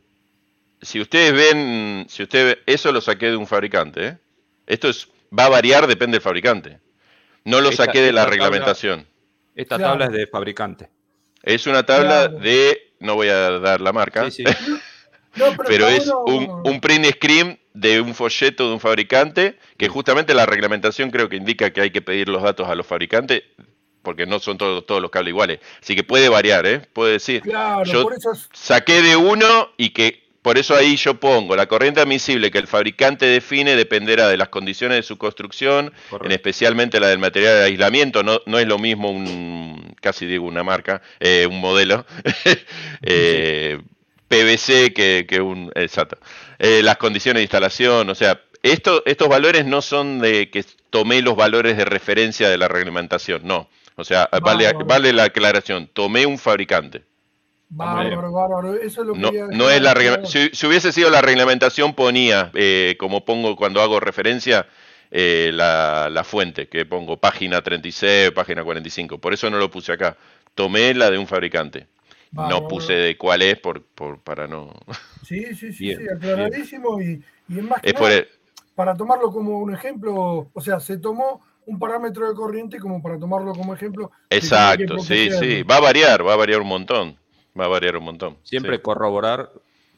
si ustedes ven, si usted eso lo saqué de un fabricante, ¿eh? Esto es, va a variar, depende del fabricante. No lo saqué de la reglamentación. esta tabla es de fabricante. Es una tabla de, no voy a dar la marca. Sí, sí. pero, es un, print screen de un folleto de un fabricante, que justamente la reglamentación creo que indica que hay que pedir los datos a los fabricantes, porque no son todos, todos los cables iguales. Así que puede variar, ¿eh? Puede decir. yo saqué de uno y que por eso ahí yo pongo la corriente admisible que el fabricante define dependerá de las condiciones de su construcción, en especialmente la del material de aislamiento. No, no es lo mismo un, casi digo una marca, eh, un modelo. eh, PVC que, un... Exacto. Eh, las condiciones de instalación, o sea, esto, estos valores no son de que tomé los valores de referencia de la reglamentación, no. O sea, vale, vale la aclaración, tomé un fabricante. Bárbaro, bárbaro. Eso es lo que no, no es la si, si, hubiese sido la reglamentación, ponía, eh, como pongo cuando hago referencia, eh, la, la, fuente, que pongo página 36, página 45. Por eso no lo puse acá. Tomé la de un fabricante no puse de cuál es por, para no. Sí, sí, sí, sí aclaradísimo y, y es más que para tomarlo como un ejemplo, o sea, se tomó un parámetro de corriente como para tomarlo como ejemplo. Exacto, sí, sí, va a variar, va a variar un montón, va a variar un montón. Siempre corroborar,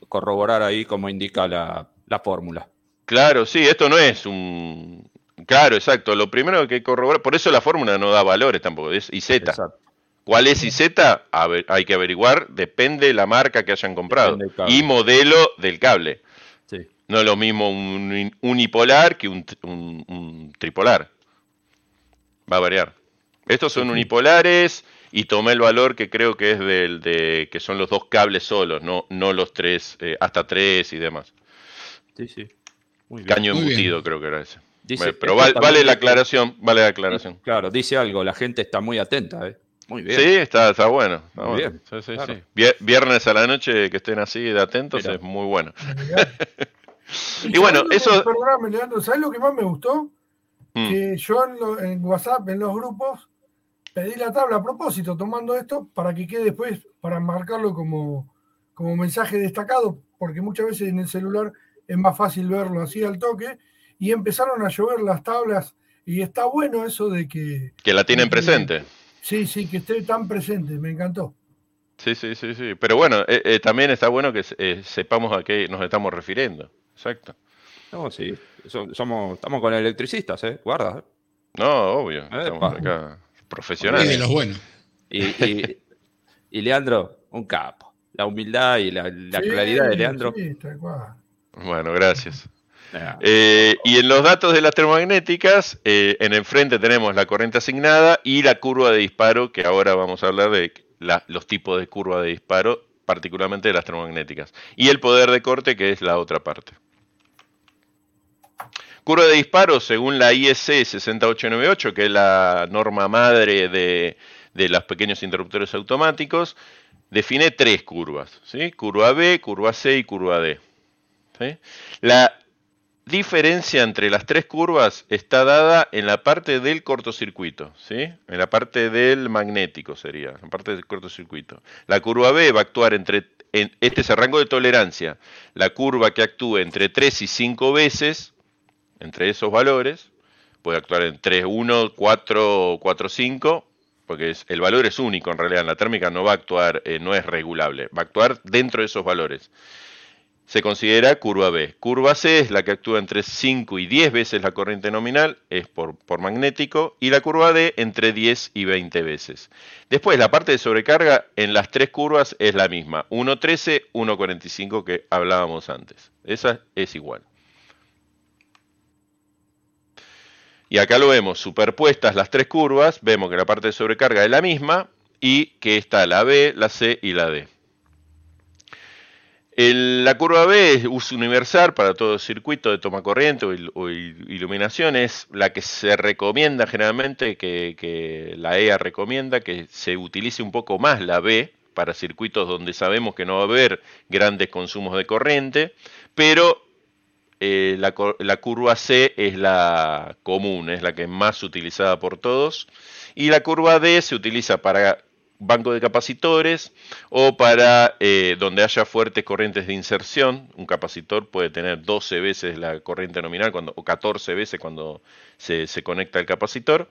corroborar ahí como indica la, la fórmula. Claro, sí, esto no es un Claro, exacto. Lo primero que hay que corroborar, por eso la fórmula no da valores tampoco, es IZ. Exacto. ¿Cuál es IZ? Ver, hay que averiguar, depende de la marca que hayan comprado y modelo del cable. Sí. No es lo mismo un uni- unipolar que un, un- un tripolar. Va a variar. Estos son unipolares y tomé el valor que creo que es del de que son los dos cables solos, no, no los tres, eh, hasta tres y demás. Sí, sí. Muy bien. Caño Muy bien. embutido creo que era ese. Dice- Bueno, pero vale, vale la aclaración, vale la aclaración. Claro, dice algo, la gente está muy atenta, ¿eh? Muy bien. Sí, está, está bueno. está Muy bueno. bien, Sí, sí, claro. sí. Vier- Viernes a la noche que estén así de atentos Mira. es muy bueno. Y, Y bueno, ¿sabés lo que- eso- Perdóname, Leandro, ¿sabes lo que más me gustó? Mm. Que yo en, lo- en WhatsApp, en los grupos, pedí la tabla a propósito, tomando esto, para que quede después, para marcarlo como, como mensaje destacado, porque muchas veces en el celular es más fácil verlo así al toque, y empezaron a llover las tablas, y está bueno eso de que, Que la tienen presente. Sí, sí, que esté tan presente, me encantó. Sí, sí, sí, sí. Pero bueno, eh, eh, también está bueno que eh, sepamos a qué nos estamos refiriendo. Exacto. No, sí. So- somos, estamos con electricistas, ¿eh? Guarda. No, obvio. Estamos acá Y de profesionales. los buenos. Y, y- y Leandro, un capo. La humildad y la, la Sí, claridad de Leandro. Sí. Bueno, gracias. Eh, y en los datos de las termomagnéticas, eh, en el frente tenemos la corriente asignada y la curva de disparo, que ahora vamos a hablar de los tipos de curva de disparo, particularmente de las termomagnéticas. Y el poder de corte, que es la otra parte. Curva de disparo, según la IEC 6898, que es la norma madre de, de los pequeños interruptores automáticos, define tres curvas. ¿sí? Curva B, curva C y curva D. ¿sí? La diferencia entre las tres curvas está dada en la parte del cortocircuito, ¿sí? En la parte del magnético sería, en la parte del cortocircuito. La curva B va a actuar entre, en, este es el rango de tolerancia, la curva que actúe entre 3 y 5 veces, entre esos valores, puede actuar en 3, 1, 4, 4, 5, porque el valor es único en realidad, en la térmica no va a actuar, eh, no es regulable, va a actuar dentro de esos valores se considera curva B. Curva C es la que actúa entre 5 y 10 veces la corriente nominal, es por, magnético, y la curva D entre 10 y 20 veces. Después, la parte de sobrecarga en las tres curvas es la misma, 1.13, 1.45 que hablábamos antes. Esa es igual. Y acá lo vemos, superpuestas las tres curvas, vemos que la parte de sobrecarga es la misma y que está la B, la C y la D. La curva B es uso universal para todo circuito de toma corriente o, il- o il- iluminación, es la que se recomienda generalmente, que, la EA recomienda que se utilice un poco más la B para circuitos donde sabemos que no va a haber grandes consumos de corriente, pero eh, la, la curva C es la común, es la que es más utilizada por todos, y la curva D se utiliza para banco de capacitores o para eh, donde haya fuertes corrientes de inserción. Un capacitor puede tener 12 veces la corriente nominal cuando, o 14 veces cuando se, se conecta el capacitor.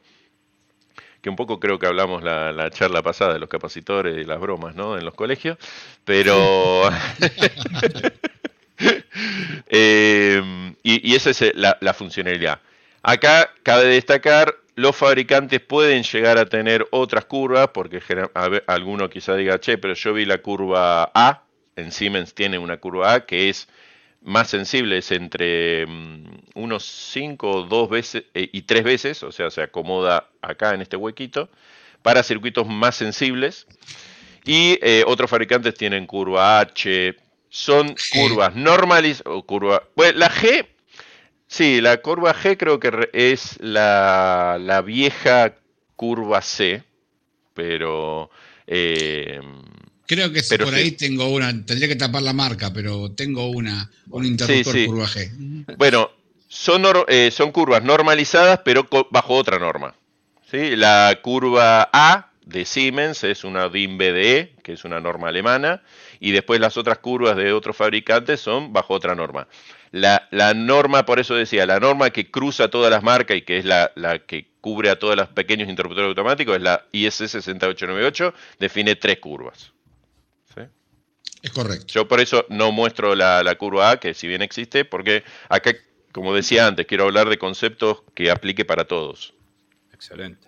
Que un poco creo que hablamos la, la charla pasada de los capacitores y las bromas, ¿no? En los colegios. Pero. Eh, y, y esa es la, la funcionalidad. Acá cabe destacar, los fabricantes pueden llegar a tener otras curvas, porque ver, alguno quizá diga, che, pero yo vi la curva A, en Siemens tiene una curva A que es más sensible, es entre mm, unos 5 o 2 veces eh, y 3 veces, o sea, se acomoda acá en este huequito, para circuitos más sensibles. Y eh, otros fabricantes tienen curva H, son curvas normales o curva. Bueno, la G, sí, la curva G creo que es la, la vieja curva C, pero eh, Creo que si Pero por sí. ahí tengo una, tendría que tapar la marca, pero tengo una, un interruptor sí. curva G. bueno, son, eh, son curvas normalizadas, pero bajo otra norma. ¿sí? La curva A de Siemens es una DIN BDE, que es una norma alemana, y después las otras curvas de otros fabricantes son bajo otra norma. La, la norma, por eso decía, la norma que cruza todas las marcas y que es la, la que cubre a todos los pequeños interruptores automáticos, es la IS 6898, define tres curvas. ¿sí? Es correcto. Yo por eso no muestro la, la curva A, que si bien existe, porque acá como decía antes, quiero hablar de conceptos que aplique para todos. Excelente.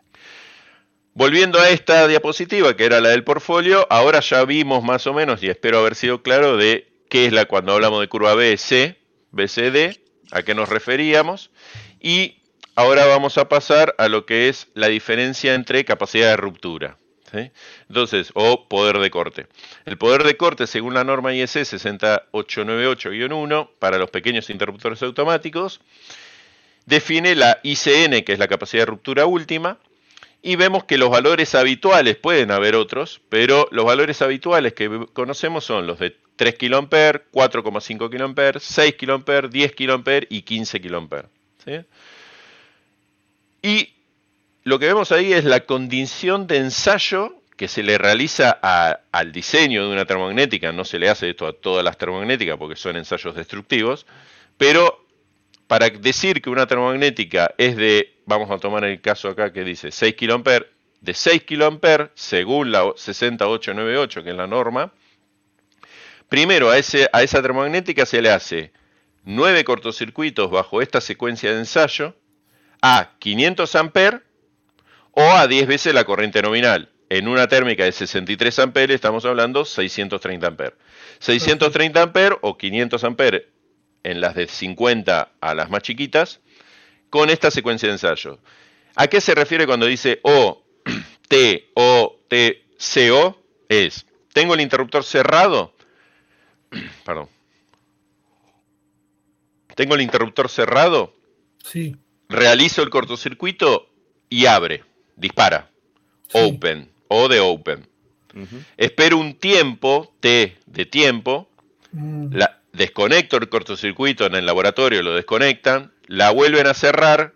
Volviendo a esta diapositiva, que era la del portfolio, ahora ya vimos más o menos, y espero haber sido claro, de qué es la cuando hablamos de curva BC, BCD, a qué nos referíamos, y ahora vamos a pasar a lo que es la diferencia entre capacidad de ruptura. Entonces, o poder de corte. El poder de corte, según la norma IEC 6898-1, para los pequeños interruptores automáticos, define la ICN, que es la capacidad de ruptura última, y vemos que los valores habituales, pueden haber otros, pero los valores habituales que conocemos son los de 3 kA, 4,5 kA, 6 kA, 10 kA y 15 kA. Y lo que vemos ahí es la condición de ensayo que se le realiza al diseño de una termomagnética. No se le hace esto a todas las termomagnéticas porque son ensayos destructivos, pero para decir que una termomagnética es de, vamos a tomar el caso acá que dice 6 kA, de 6 kA, según la 6898, que es la norma, primero a, esa termomagnética se le hace 9 cortocircuitos bajo esta secuencia de ensayo a 500 A o a 10 veces la corriente nominal. En una térmica de 63 A estamos hablando 630 A. 630 A o 500 A en las de 50 a las más chiquitas, con esta secuencia de ensayo. ¿A qué se refiere cuando dice O, T, O, T, C, O? Es, tengo el interruptor cerrado, perdón, tengo el interruptor cerrado, sí. realizo el cortocircuito y abre, dispara, open, O de open. Espero un tiempo, T de tiempo, mm. la, desconecto el cortocircuito en el laboratorio, lo desconectan, la vuelven a cerrar,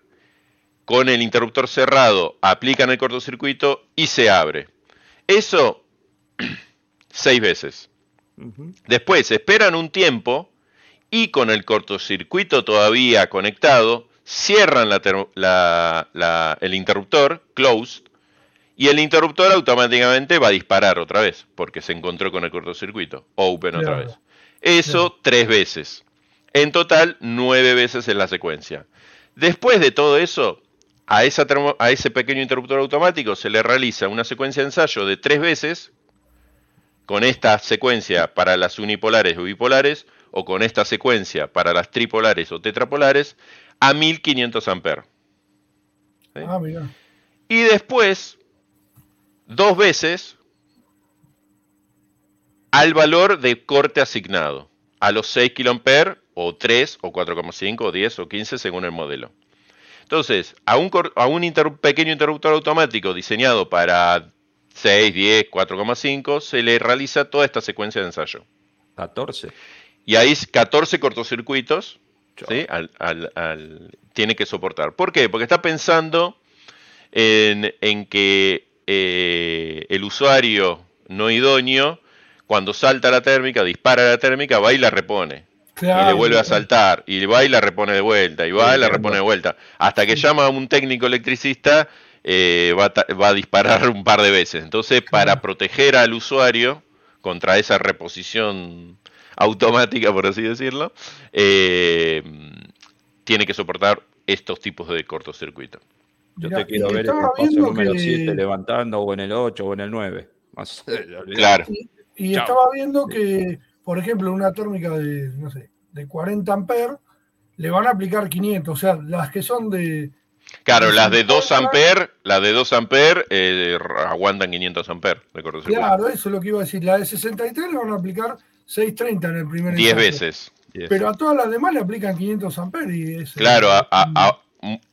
con el interruptor cerrado aplican el cortocircuito y se abre. Eso seis veces. Después esperan un tiempo y con el cortocircuito todavía conectado, cierran el interruptor, closed, y el interruptor automáticamente va a disparar otra vez, porque se encontró con el cortocircuito, open otra vez. Eso tres veces. En total, nueve veces en la secuencia. Después de todo eso, a, esa a, ese pequeño interruptor automático se le realiza una secuencia de ensayo de tres veces, con esta secuencia para las unipolares o bipolares, o con esta secuencia para las tripolares o tetrapolares, a 1500 amperes. Ah, y después, dos veces, al valor de corte asignado, a los 6 kA o 3 o 4,5 o 10 o 15 según el modelo. Entonces, a un, a un pequeño interruptor automático diseñado para 6, 10, 4,5 se le realiza toda esta secuencia de ensayo. 14. Y ahí 14 cortocircuitos tiene que soportar. ¿Por qué? Porque está pensando en, que eh, el usuario no idóneo cuando salta la térmica, dispara la térmica, va y la repone. y le vuelve a saltar, y va y la repone de vuelta, y va y la repone de vuelta. Hasta que llama a un técnico electricista, eh, va, a disparar un par de veces. Entonces, para proteger al usuario contra esa reposición automática, por así decirlo, eh, tiene que soportar estos tipos de cortocircuito. Yo te quiero ver en el paso número 7 levantando, o en el 8, o en el 9. claro. Y estaba viendo que, por ejemplo, una térmica de, no sé, de 40 amperes, le van a aplicar 500. O sea, las que son de... Claro, las de 2 amperes, las de 2 amperes eh, aguantan 500 amperes. Claro, eso es lo que iba a decir. La de 63 le van a aplicar 630 en el primer 10 veces. Pero a todas las demás le aplican 500 amperes. Y claro, a,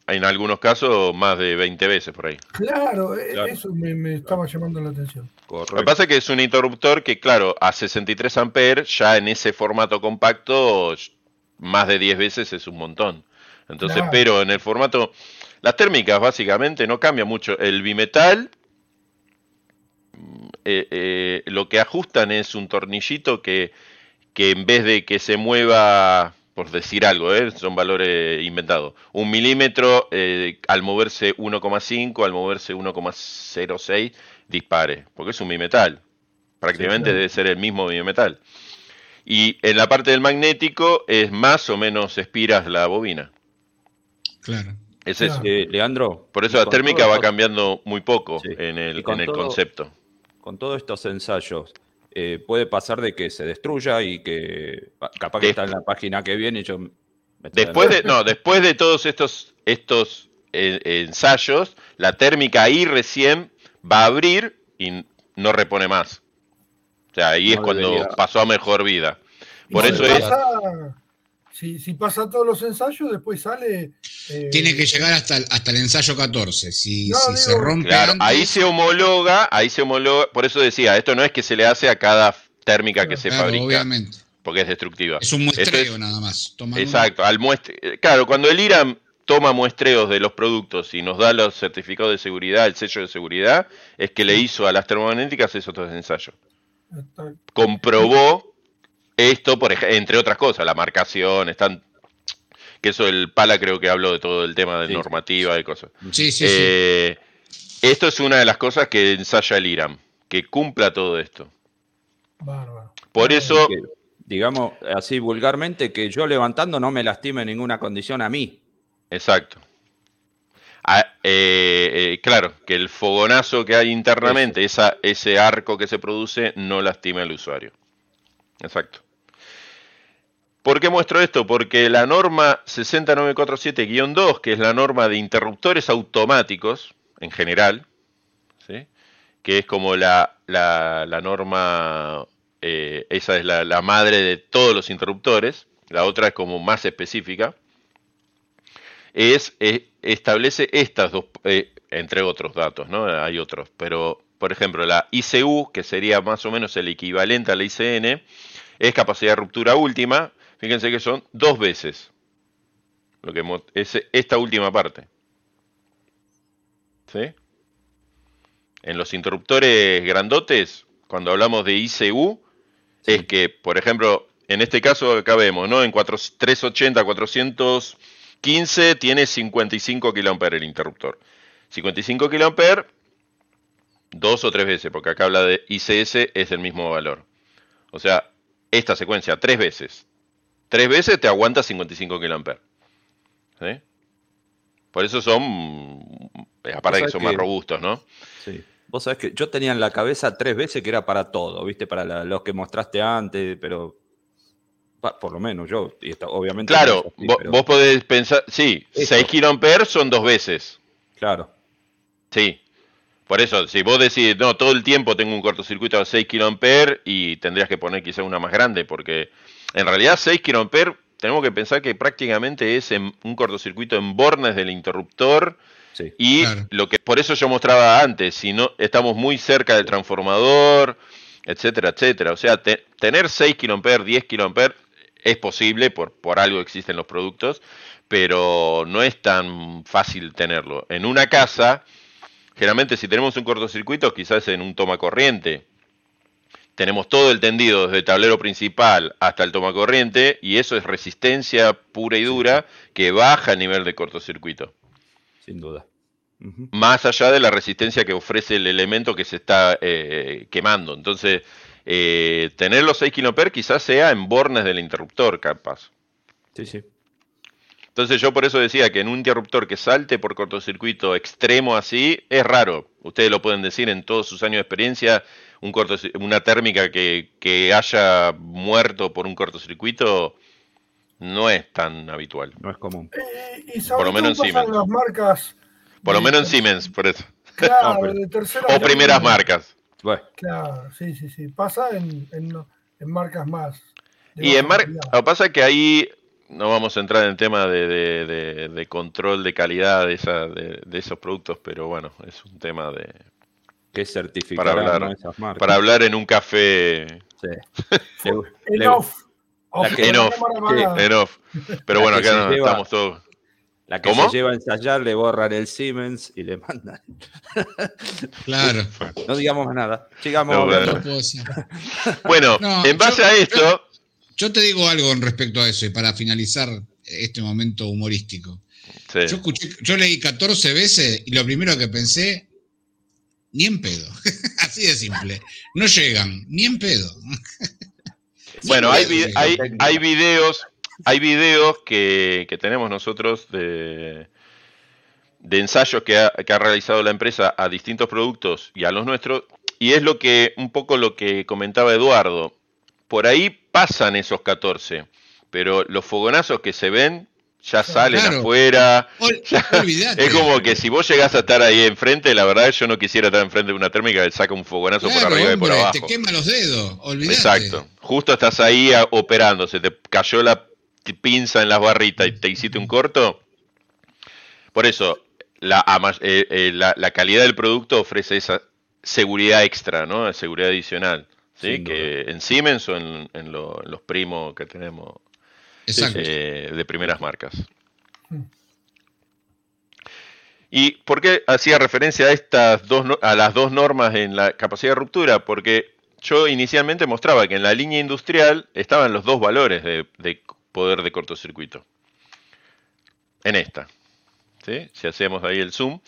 en algunos casos más de 20 veces por ahí. Claro, e, eso me, estaba llamando la atención. Lo que pasa es que es un interruptor que, claro, a 63 amperes, ya en ese formato compacto, más de 10 veces es un montón. Entonces, pero en el formato, las térmicas básicamente no cambia mucho. El bimetal, eh, eh, lo que ajustan es un tornillito que, que en vez de que se mueva por decir algo, ¿eh? son valores inventados. Un milímetro al moverse 1,5, al moverse 1,06, dispare, porque es un bimetal. Prácticamente debe ser el mismo bimetal. Y en la parte del magnético es más o menos espiras la bobina. Claro. Es. Eh, Leandro. Por eso la térmica todo va cambiando muy poco Sí. en el, con en el todo- concepto. Con todos estos ensayos, eh, puede pasar de que se destruya y que pa- capaz que Des- está en la página que viene y yo Después de, no, después de todos estos, estos eh, ensayos, la térmica ahí recién va a abrir y no repone más. O sea, ahí No es cuando pasó a mejor vida. Por eso es. pasa- Si, si pasa todos los ensayos, después sale. eh, Tiene que llegar hasta, el- hasta el ensayo 14. Si, No, si digo- se rompe Claro, antes, ahí se homologa, ahí se homologa. Por eso decía, esto no es que se le hace a cada térmica que se claro, fabrica, obviamente. porque es destructiva. Es un muestreo es- nada más. Toman Exacto, al muestre, eh, claro, cuando el IRAM toma muestreos de los productos y nos da los certificados de seguridad, el sello de seguridad, es que le hizo a las termomagnéticas esos otros ensayos. Comprobó esto, por entre otras cosas, la marcación, están que eso el Pala creo que habló de todo el tema de Sí. normativa y cosas. Sí, sí, sí. Eh, Esto es una de las cosas que ensaya el IRAM, que cumpla todo esto. bárbaro. Por eso, que, digamos así vulgarmente, que yo levantando no me lastime en ninguna condición a mí. Exacto. Ah, eh, eh, claro, que el fogonazo que hay internamente, esa, ese arco que se produce, no lastima al usuario. Exacto. ¿Por qué muestro esto? Porque la norma 60947-2, que es la norma de interruptores automáticos en general, que es como la, la- la norma, eh, esa es la, la madre de todos los interruptores, la otra es como más específica, es, eh, establece estas dos, eh, entre otros datos, ¿no? Hay otros, pero por ejemplo la ICU, que sería más o menos el equivalente a la ICN, es capacidad de ruptura última, fíjense que son dos veces, lo que es esta última parte. ¿Sí? En los interruptores grandotes, cuando hablamos de ICU, es que, por ejemplo, en este caso acá vemos, ¿no? En 4, 380, 415 tiene 55 kA el interruptor. 55 kA, dos o tres veces, porque acá habla de ICS, es el mismo valor. O sea, esta secuencia tres veces. Tres veces te aguanta 55 kA. ¿Sí? Por eso son, aparte de que son que- más robustos, ¿no? Sí. Vos sabés que yo tenía en la cabeza tres veces que era para todo, ¿viste? Para la- los que mostraste antes, pero. pa- Por lo menos yo, y esto, obviamente. Claro, así, pero- vos podés pensar, sí, Eso. 6 kA son dos veces. Claro. Sí. Por eso, si vos decís, no, todo el tiempo tengo un cortocircuito a 6 kA y tendrías que poner quizá una más grande, porque en realidad 6 kA tenemos que pensar que prácticamente es en- un cortocircuito en bornes del interruptor Sí. y Claro. lo que por eso yo mostraba antes, si no estamos muy cerca del transformador, etcétera, etcétera. O sea, te- tener 6 kA, 10 kA es posible, por, por algo existen los productos, pero no es tan fácil tenerlo. En una casa, generalmente si tenemos un cortocircuito, quizás en un toma corriente, tenemos todo el tendido desde el tablero principal hasta el toma corriente y eso es resistencia pura y dura que baja el nivel de cortocircuito Sin duda. Más allá de la resistencia que ofrece el elemento que se está eh, quemando. Entonces, eh, tener los 6 kA quizás sea en bornes del interruptor, capaz. Sí, sí. Entonces yo por eso decía que en un interruptor que salte por cortocircuito extremo así, es raro. Ustedes lo pueden decir en todos sus años de experiencia, un cortocir- una térmica que, que haya muerto por un cortocircuito no es tan habitual. No es común. Eh, y Por lo menos en Siemens. las marcas. Por lo menos en Siemens, por eso. Claro, No, pero- de tercera O primeras marcas. Bueno, Claro, sí, sí, sí. Pasa en, en, en marcas más. Y en baja mar- calidad. lo que pasa es que ahí no vamos a entrar en el tema de, de- de- de control de calidad de, esa, de, de esos productos, pero bueno, es un tema de ¿qué certificarán Para hablar. esas marcas? para hablar en un café Sí. Le- En le- off. Off, que- en con off, cámara sí, apagada. en off. Pero bueno, acá no, lleva- estamos todos. La que ¿Cómo? se lleva a ensayar le borran el Siemens y le mandan. Claro. No digamos nada. Sigamos. No, bueno. No en base yo- a esto, Yo te digo algo en respecto a eso y para finalizar este momento humorístico. sí, Yo escuché, yo leí 14 veces y lo primero que pensé, ni en pedo. Así de simple. No llegan, ni en pedo. Bueno, hay, hay, hay videos, hay videos que, que tenemos nosotros de, de ensayos que ha, que ha, realizado la empresa a distintos productos y a los nuestros, y es lo que, un poco lo que comentaba Eduardo. Por ahí pasan esos 14, pero los fogonazos que se ven ya salen claro. afuera. Ol, ya, es como que si vos llegás a estar ahí enfrente, la verdad yo no quisiera estar enfrente de una térmica que saca un fogonazo claro, por arriba hombre, y por abajo. Te quema los dedos, olvidate. Exacto. Justo estás ahí operando, se te cayó la pinza en las barritas y te hiciste un corto. Por eso, la, eh, eh, la, la calidad del producto ofrece esa seguridad extra, ¿no? Seguridad adicional. ¿sí? Sí, que no. en Siemens o en, en, lo, en, los primos que tenemos eh, de primeras marcas. ¿Y por qué hacía referencia a estas dos a las dos normas en la capacidad de ruptura? Porque yo inicialmente mostraba que en la línea industrial estaban los dos valores de, de poder de cortocircuito. En esta. ¿sí? Si hacemos ahí el zoom.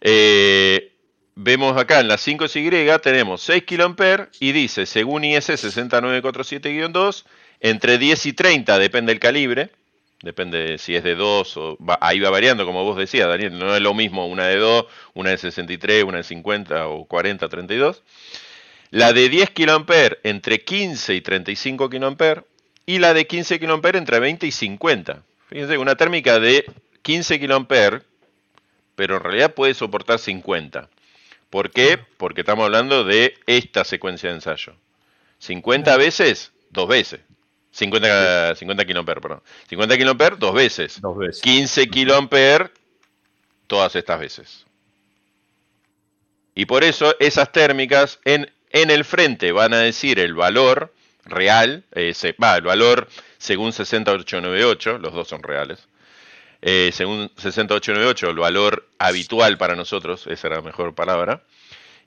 Eh, vemos acá en la 5Y tenemos 6 kA y dice, según IS 6947-2, entre 10 y 30 depende el calibre, depende si es de 2 o va, ahí va variando, como vos decías, Daniel, no es lo mismo una de 2, una de 63, una de 50 o 40, 32. La de 10 kA entre 15 y 35 kA y la de 15 kA entre 20 y 50. Fíjense, una térmica de 15 kA, pero en realidad puede soportar 50. ¿Por qué? Porque estamos hablando de esta secuencia de ensayo. 50 veces, dos veces. 50, 50 kilomper, perdón. 50 kilomper dos veces. Dos veces. 15 kilomper todas estas veces. Y por eso esas térmicas en, en el frente van a decir el valor real, eh, se, va, el valor según 6898, los dos son reales. Eh, según 6898, el valor habitual para nosotros, esa era la mejor palabra.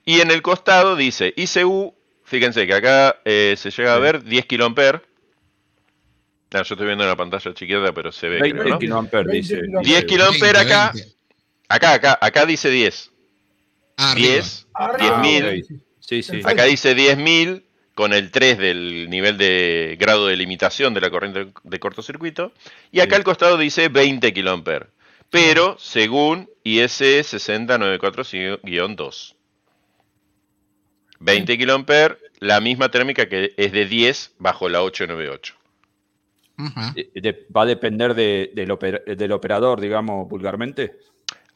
Y en el costado dice ICU, fíjense que acá eh, se llega a ver 10 kilomper no, yo estoy viendo en la pantalla chiquita, pero se ve. 20 creo, ¿no? dice. 10 kiloamperes acá. Acá, acá, acá dice 10. Arriba. 10, 10.000. Sí, sí. Acá dice 10.000 con el 3 del nivel de grado de limitación de la corriente de cortocircuito. Y acá sí. al costado dice 20 kiloamperes. Pero según IS 6094-2. 20 kiloamperes, la misma térmica que es de 10 bajo la 898. De, ¿Va a depender de, del, oper, del, operador, digamos, vulgarmente?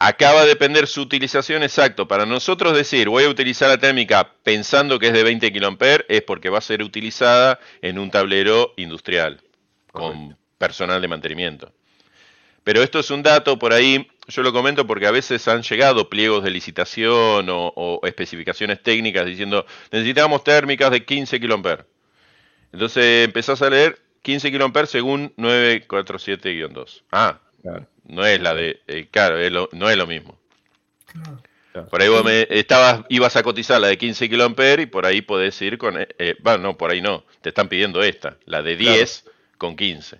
Acá va a depender su utilización exacto. Para nosotros decir, voy a utilizar la térmica pensando que es de 20 kA, es porque va a ser utilizada en un tablero industrial, con personal de mantenimiento. Pero esto es un dato por ahí, yo lo comento porque a veces han llegado pliegos de licitación o, o especificaciones técnicas diciendo, necesitamos térmicas de 15 kA. Entonces empezás a leer 15 kA según 947-2. Ah, claro. no es la de. Eh, claro, es lo, no es lo mismo. Claro. Por ahí vos me, estabas, ibas a cotizar la de 15 kA y por ahí podés ir con. Eh, eh, bueno, no, por ahí no. Te están pidiendo esta, la de 10 claro. con 15.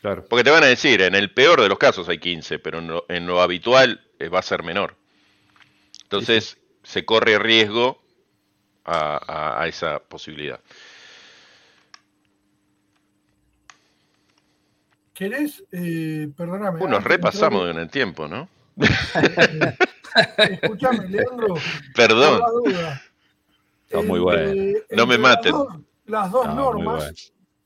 Claro. Porque te van a decir, en el peor de los casos hay 15, pero en lo, en lo habitual eh, va a ser menor. Entonces sí. se corre riesgo a, a, a esa posibilidad. ¿Querés? Eh, perdóname. Uh, nos repasamos en el tiempo, ¿no? Escuchame, Leandro. Perdón. Está muy bueno. Eh, no me maten. Las dos, las dos no, normas. Bueno.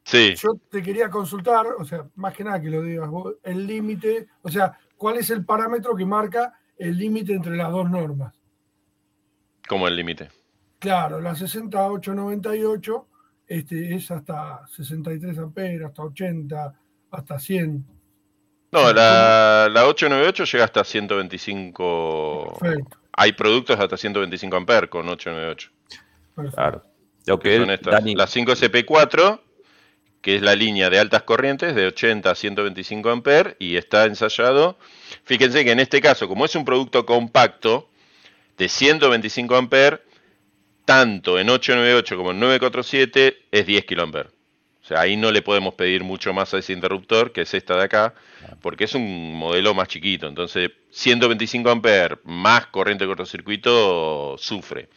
Sí. Yo te quería consultar, o sea, más que nada que lo digas vos, el límite, o sea, ¿cuál es el parámetro que marca el límite entre las dos normas? ¿Cómo el límite? Claro, la 6898 este, es hasta 63 amperes, hasta 80 hasta 100. No, la, la 898 llega hasta 125. Perfecto. Hay productos hasta 125 amperes con 898. Perfecto. Claro. Lo que son estas. La 5SP4, que es la línea de altas corrientes de 80 a 125 amperes y está ensayado. Fíjense que en este caso, como es un producto compacto de 125 amperes, tanto en 898 como en 947 es 10 kiloamperes. O sea, ahí no le podemos pedir mucho más a ese interruptor, que es esta de acá, porque es un modelo más chiquito. Entonces, 125 amperes más corriente de cortocircuito sufre.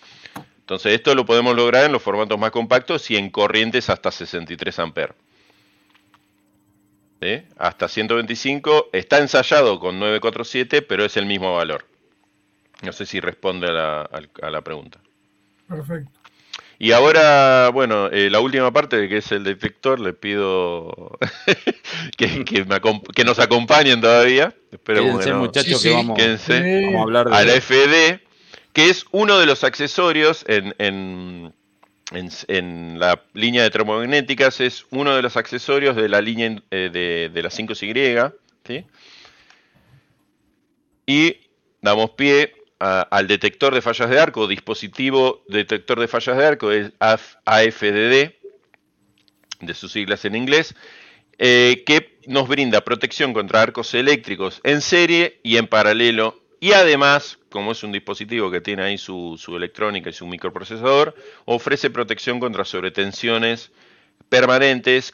Entonces esto lo podemos lograr en los formatos más compactos y en corrientes hasta 63 amperes. ¿Sí? Hasta 125 está ensayado con 947, pero es el mismo valor. No sé si responde a la, a la pregunta. Perfecto. Y ahora, bueno, eh, la última parte, que es el detector, le pido que, que, me que, nos acompañen todavía. Espero bueno, muchachos, sí, que vamos, vamos, a hablar de... A la FD, que es uno de los accesorios en, en, en, en, la línea de termomagnéticas, es uno de los accesorios de la línea eh, de, de, la 5Y, ¿sí? Y damos pie al detector de fallas de arco, dispositivo detector de fallas de arco, es AFDD, de sus siglas en inglés, eh, que nos brinda protección contra arcos eléctricos en serie y en paralelo. Y además, como es un dispositivo que tiene ahí su, su electrónica y su microprocesador, ofrece protección contra sobretensiones permanentes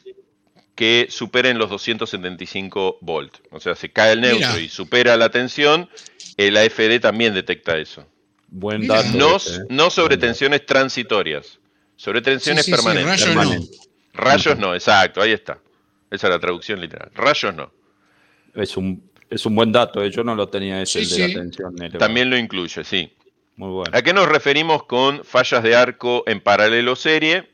que superen los 275 volts. O sea, se cae el neutro Mira. y supera la tensión, el AFD también detecta eso. Buen dato. No, este, no sobre tensiones transitorias, sobre tensiones sí, sí, permanentes. Sí, rayos permanentes. no. Rayos no, exacto, ahí está. Esa es la traducción literal. Rayos no. Es un, es un buen dato, ¿eh? yo no lo tenía ese de la tensión. También lo incluye, sí. Muy bueno. ¿A qué nos referimos con fallas de arco en paralelo serie?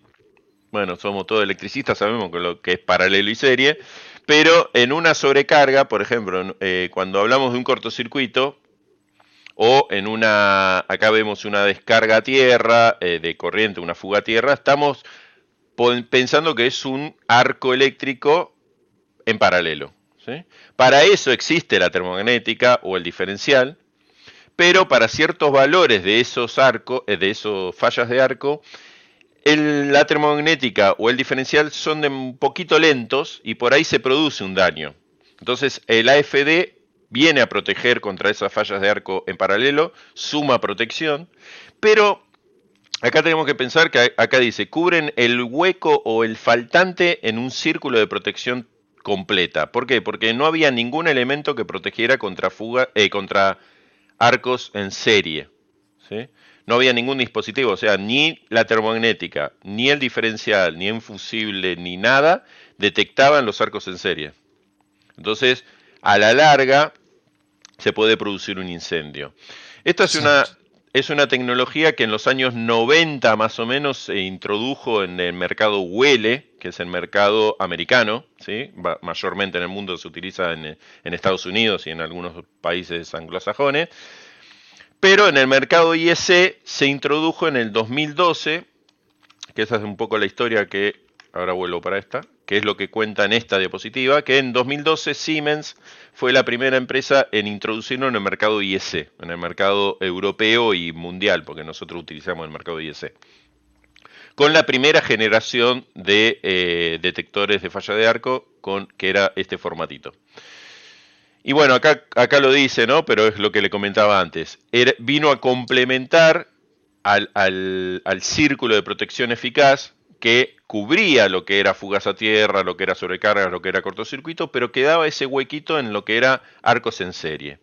Bueno, somos todos electricistas, sabemos lo que es paralelo y serie, pero en una sobrecarga, por ejemplo, eh, cuando hablamos de un cortocircuito, o en una, acá vemos una descarga a tierra eh, de corriente, una fuga a tierra, estamos pensando que es un arco eléctrico en paralelo. Para eso existe la termomagnética o el diferencial, pero para ciertos valores de esos arcos, eh, de esos fallas de arco, el, la termomagnética o el diferencial son de un poquito lentos y por ahí se produce un daño. Entonces el AFD viene a proteger contra esas fallas de arco en paralelo, suma protección, pero acá tenemos que pensar que acá dice, cubren el hueco o el faltante en un círculo de protección completa. ¿Por qué? Porque no había ningún elemento que protegiera contra fuga, eh, contra arcos en serie. ¿sí? No había ningún dispositivo, o sea, ni la termomagnética, ni el diferencial, ni el fusible, ni nada detectaban los arcos en serie. Entonces, a la larga, se puede producir un incendio. Esta es una, es una tecnología que en los años 90 más o menos se introdujo en el mercado huele, que es el mercado americano, ¿sí? mayormente en el mundo se utiliza en, en Estados Unidos y en algunos países anglosajones. Pero en el mercado IEC se introdujo en el 2012, que esa es un poco la historia que, ahora vuelvo para esta, que es lo que cuenta en esta diapositiva, que en 2012 Siemens fue la primera empresa en introducirlo en el mercado IEC, en el mercado europeo y mundial, porque nosotros utilizamos el mercado IEC. Con la primera generación de eh, detectores de falla de arco, con, que era este formatito. Y bueno, acá, acá lo dice, ¿no? Pero es lo que le comentaba antes. Era, vino a complementar al, al, al, círculo de protección eficaz que cubría lo que era fugas a tierra, lo que era sobrecargas, lo que era cortocircuito, pero quedaba ese huequito en lo que era arcos en serie.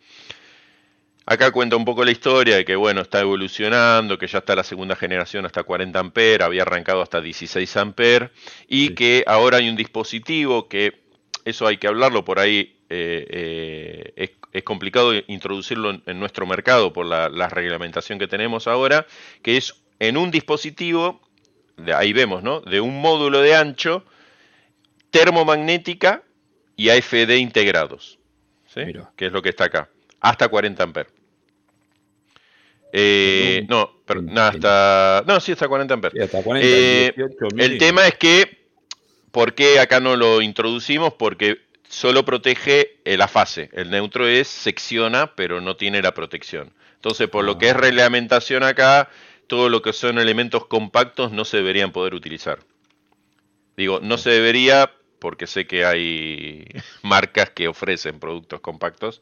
Acá cuenta un poco la historia de que, bueno, está evolucionando, que ya está la segunda generación hasta 40 amperes, había arrancado hasta 16 amperes, y sí. que ahora hay un dispositivo que, eso hay que hablarlo por ahí, eh, eh, es, es, complicado introducirlo en, en nuestro mercado por la, la, reglamentación que tenemos ahora, que es en un dispositivo, ahí vemos, ¿no? De un módulo de ancho, termomagnética y AFD integrados, ¿sí? Que es lo que está acá, hasta 40 amperes. Eh, no, pero, no, hasta. No, sí, hasta 40 amperes. Sí, hasta 40, eh, 18, el tema es que, ¿por qué acá no lo introducimos? Porque solo protege la fase. El neutro es secciona, pero no tiene la protección. Entonces, por lo que es reglamentación acá, todo lo que son elementos compactos no se deberían poder utilizar. Digo, no se debería porque sé que hay marcas que ofrecen productos compactos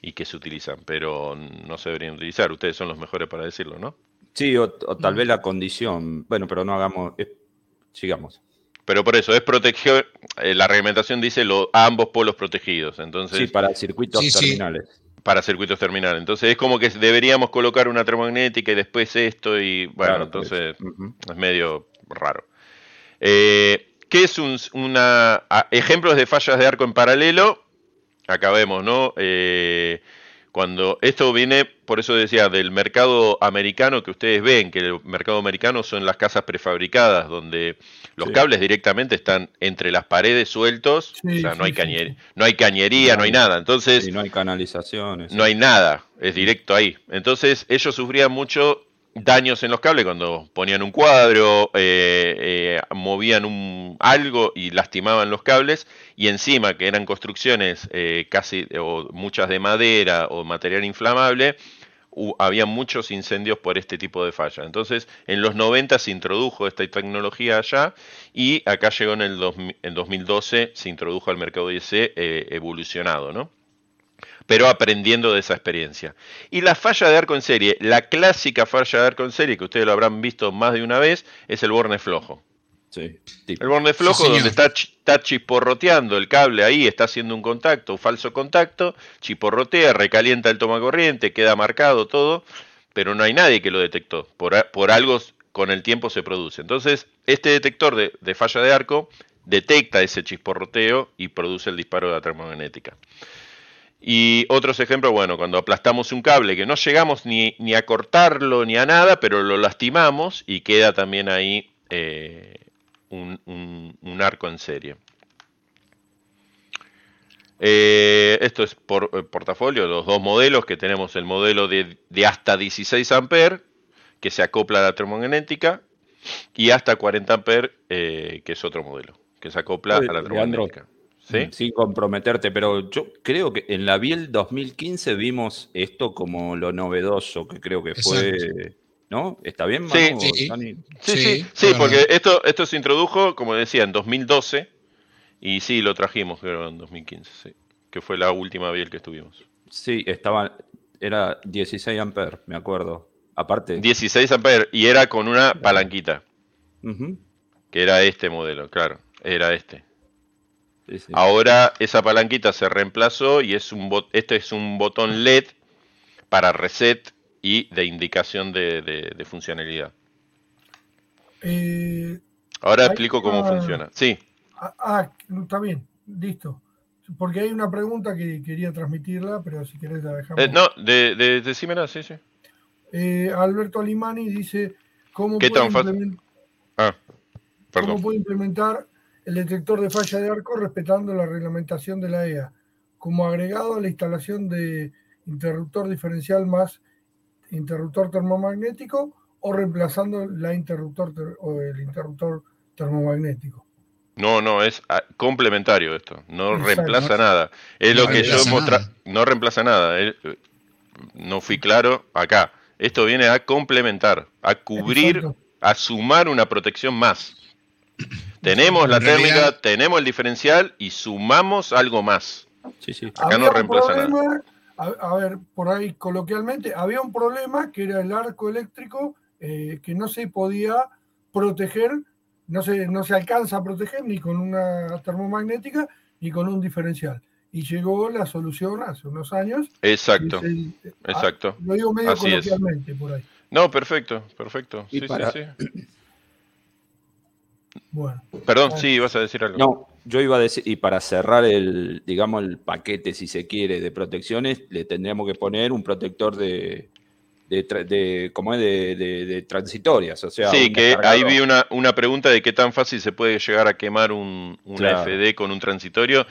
y que se utilizan, pero no se deberían utilizar. Ustedes son los mejores para decirlo, ¿no? Sí, o, o tal vez la condición. Bueno, pero no hagamos. Eh, sigamos. Pero por eso es proteger, eh, la reglamentación dice lo, ambos polos protegidos. Entonces, sí, para circuitos sí, terminales. Sí. Para circuitos terminales. Entonces es como que deberíamos colocar una termomagnética y después esto y bueno, Claro, entonces pues, es medio raro. Eh, ¿Qué es un, una a- ejemplos de fallas de arco en paralelo? Acá vemos, ¿no? Eh, cuando esto viene, por eso decía, del mercado americano que ustedes ven, que el mercado americano son las casas prefabricadas, donde los Sí. cables directamente están entre las paredes sueltos, Sí, o sea, no, hay sí, cañer- sí. no hay cañería, no hay nada. Entonces, Y no hay canalizaciones. no hay nada, es directo ahí. Entonces ellos sufrían mucho daños en los cables cuando ponían un cuadro, eh, eh, movían un, algo y lastimaban los cables y encima que eran construcciones eh, casi o muchas de madera o material inflamable, había muchos incendios por este tipo de falla. Entonces en los 90 se introdujo esta tecnología allá y acá llegó en el 2000 en 2012, se introdujo al mercado IEC eh, evolucionado, ¿no? Pero aprendiendo de esa experiencia. Y la falla de arco en serie, la clásica falla de arco en serie, que ustedes lo habrán visto más de una vez, es el borne flojo. Sí. El borne flojo donde está, ch- está chisporroteando el cable ahí, está haciendo un contacto, un falso contacto, chisporrotea, recalienta el toma corriente, queda marcado todo, pero no hay nadie que lo detectó. Por, por algo con el tiempo se produce. Entonces, este detector de, de falla de arco detecta ese chisporroteo y produce el disparo de la termomagnética. Y otros ejemplos, bueno, cuando aplastamos un cable que no llegamos ni, ni a cortarlo ni a nada, pero lo lastimamos y queda también ahí eh, un, un- un arco en serie. Eh, esto es por eh, portafolio, los dos modelos que tenemos, el modelo de, de hasta 16 amperes, que se acopla a la termomagnética, y hasta 40 amperes, eh, que es otro modelo, que se acopla Oye, a la Leandro, termomagnética. ¿Sí? Sin comprometerte, pero yo creo que en la Biel 2015 vimos esto como lo novedoso que creo que fue. ¿No? ¿Está bien, Manu? Sí, ¿O sí. Dani? Sí, Sí, sí, es sí, verdad. porque esto, esto se introdujo, como decía, en 2012 y sí, lo trajimos, creo, en 2015, sí, que fue la última biel que estuvimos. Sí, estaba. Era 16 amperes, me acuerdo. Aparte. 16 amperes y era con una palanquita, que era este modelo, claro, era este. Sí, sí. Ahora esa palanquita se reemplazó y es un bot- este es un botón LED para reset y de indicación de, de- de funcionalidad. Eh, Ahora explico cómo funciona. Sí, ah, ah, está bien, listo. Porque hay una pregunta que quería transmitirla, pero si querés la dejamos. Eh, no, de, de, decímela, sí, sí. Eh, Alberto Alimani dice, ¿cómo ¿Qué puede, tan fácil? implemen- Ah, cómo perdón. puede implementar el detector de falla de arco respetando la reglamentación de la EA? Como agregado a la instalación de interruptor diferencial más interruptor termomagnético o reemplazando la interruptor ter- o el interruptor termomagnético. No, no, es ah, complementario esto. No Exacto. reemplaza nada. Es No lo que yo reemplaza mostra. nada. No reemplaza nada. eh, no fui claro acá. Esto viene a complementar, a cubrir, Exacto. a sumar una protección más. Tenemos la térmica, tenemos el diferencial y sumamos algo más. Sí, sí. Acá no reemplaza nada. A, a ver, por ahí coloquialmente, había un problema que era el arco eléctrico eh, que no se podía proteger, no se, no se alcanza a proteger ni con una termomagnética ni con un diferencial. Y llegó la solución hace unos años. Exacto, el- ah, exacto. lo digo medio Así es. coloquialmente por ahí. No, perfecto, perfecto. Y Sí, para- sí, sí. Bueno, Perdón, sí, ibas a decir algo. No, yo iba a decir, y para cerrar el, digamos, el paquete, si se quiere, de protecciones, le tendríamos que poner un protector de, de, de como es de, de- de transitorias, o sea, Sí, un que ahí vi una, una pregunta de qué tan fácil se puede llegar a quemar un, una Claro. FD con un transitorio.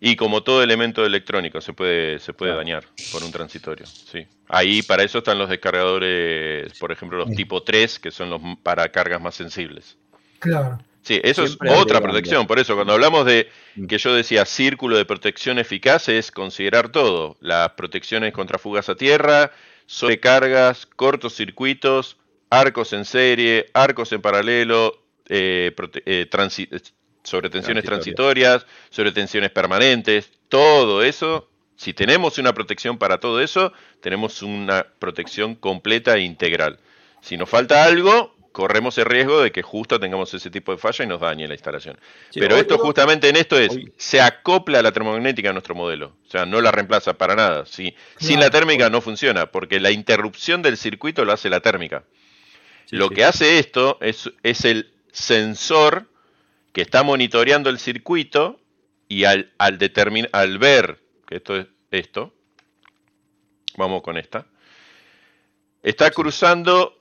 Y como todo elemento electrónico se puede, se puede Claro. dañar por un transitorio. Sí. Ahí para eso están los descargadores, por ejemplo, los Sí. tipo 3, que son los para cargas más sensibles. Claro. Sí, eso Siempre es otra protección. Por eso, cuando hablamos de Mm. que yo decía círculo de protección eficaz, es considerar todo: las protecciones contra fugas a tierra, sobrecargas, cortocircuitos, arcos en serie, arcos en paralelo, eh, eh, transi- sobre tensiones Transitorias. transitorias, sobre tensiones permanentes, todo eso. Si tenemos una protección para todo eso, tenemos una protección completa e integral. Si nos falta algo, corremos el riesgo de que justo tengamos ese tipo de falla y nos dañe la instalación. Pero esto justamente en esto es, se acopla la termomagnética a nuestro modelo, o sea, no la reemplaza para nada. Si, sin la térmica no funciona, porque la interrupción del circuito lo hace la térmica. lo que hace esto es, es el sensor que está monitoreando el circuito y al, al, al ver que esto es esto, vamos con esta, está cruzando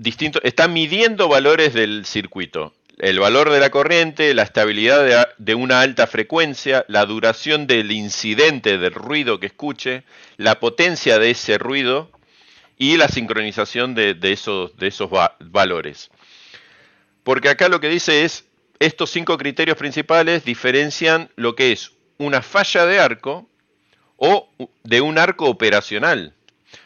distintos, está midiendo valores del circuito. El valor de la corriente, la estabilidad de, una alta frecuencia, la duración del incidente del ruido que escuche, la potencia de ese ruido y la sincronización de, esos, de esos valores. Porque acá lo que dice es, estos cinco criterios principales diferencian lo que es una falla de arco o de un arco operacional.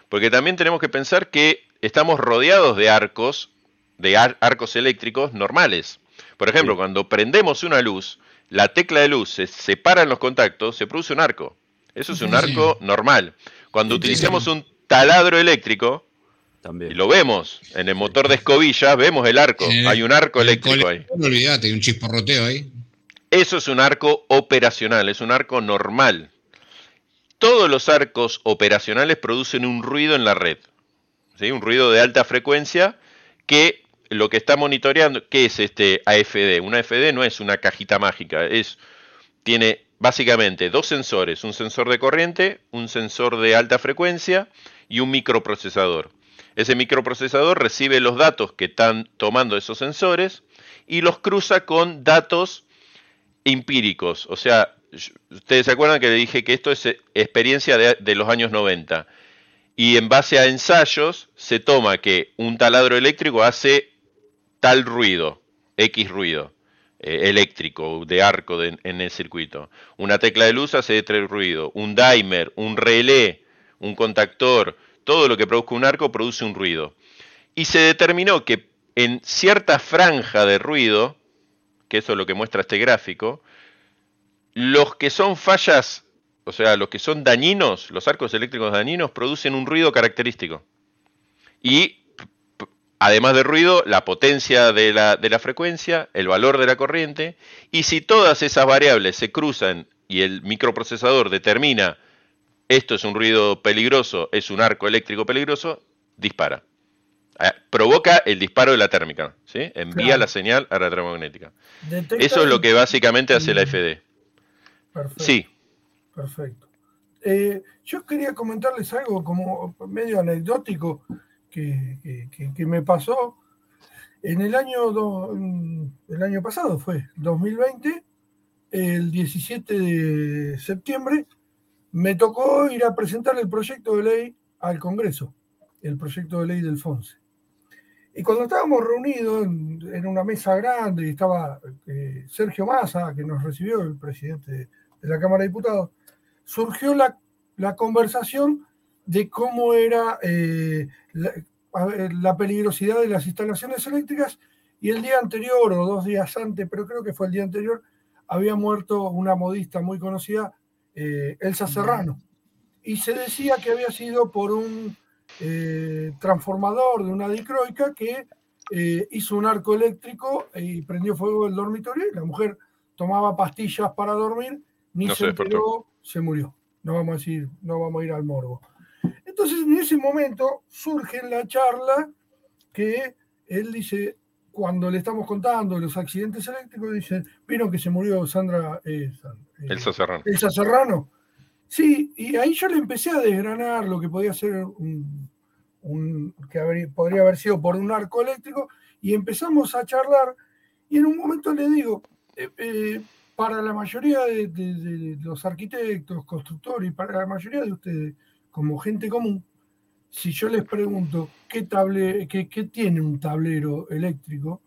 Porque también tenemos que pensar que estamos rodeados de arcos, de arcos eléctricos normales. Por ejemplo, cuando prendemos una luz, la tecla de luz se separa en los contactos, se produce un arco. Eso es un arco normal. Cuando utilizamos un taladro eléctrico, También. y lo vemos en el motor de escobilla, vemos el arco. hay un arco eléctrico ahí. No olvídate, hay un chisporroteo ahí. Eso es un arco operacional, es un arco normal. Todos los arcos operacionales producen un ruido en la red un ruido de alta frecuencia que lo que está monitoreando, ¿qué es este AFD? Una AFD no es una cajita mágica, es, tiene básicamente dos sensores, un sensor de corriente, un sensor de alta frecuencia y un microprocesador. Ese microprocesador recibe los datos que están tomando esos sensores y los cruza con datos empíricos. O sea, ustedes se acuerdan que le dije que esto es experiencia de, de los años 90 y en base a ensayos se toma que un taladro eléctrico hace tal ruido, X ruido eh, eléctrico de arco en el circuito. Una tecla de luz hace tal ruido, un dimer, un relé, un contactor, todo lo que produzca un arco produce un ruido. Y se determinó que en cierta franja de ruido, que eso es lo que muestra este gráfico, los que son fallas o sea, los que son dañinos, los arcos eléctricos dañinos, producen un ruido característico. Y además de ruido, la potencia de la, de la, frecuencia, el valor de la corriente, y si todas esas variables se cruzan y el microprocesador determina esto es un ruido peligroso, es un arco eléctrico peligroso, dispara. Eh, provoca el disparo de la térmica, ¿sí? envía la señal a la electromagnética. Eso es lo que básicamente hace la FD. Perfecto. Sí. Perfecto. Eh, yo quería comentarles algo como medio anecdótico que, me pasó. En el año, el año pasado fue, 2020, el 17 de septiembre, me tocó ir a presentar el proyecto de ley al Congreso, el proyecto de ley del FONSE. Y cuando estábamos reunidos en, una mesa grande y estaba eh, Sergio Massa, que nos recibió, el presidente de la Cámara de Diputados, surgió la, conversación de cómo era eh, la, peligrosidad de las instalaciones eléctricas y el día anterior o dos días antes, pero creo que fue el día anterior, había muerto una modista muy conocida, eh, Elsa Serrano. Y se decía que había sido por un eh, transformador de una dicroica que hizo un arco eléctrico y prendió fuego el dormitorio y la mujer tomaba pastillas para dormir, ni se, se se murió. No vamos a decir, no vamos a ir al morbo. Entonces, en ese momento surge en la charla que él dice, cuando le estamos contando los accidentes eléctricos, dice, vieron que se murió Sandra eh, eh, Elsa Serrano. Elsa Serrano. Sí, y ahí yo le empecé a desgranar lo que podía ser un, que podría haber sido por un arco eléctrico, y empezamos a charlar, y en un momento le digo, eh, para la mayoría de, los arquitectos, constructores, y para la mayoría de ustedes, como gente común, si yo les pregunto qué, tiene un tablero eléctrico,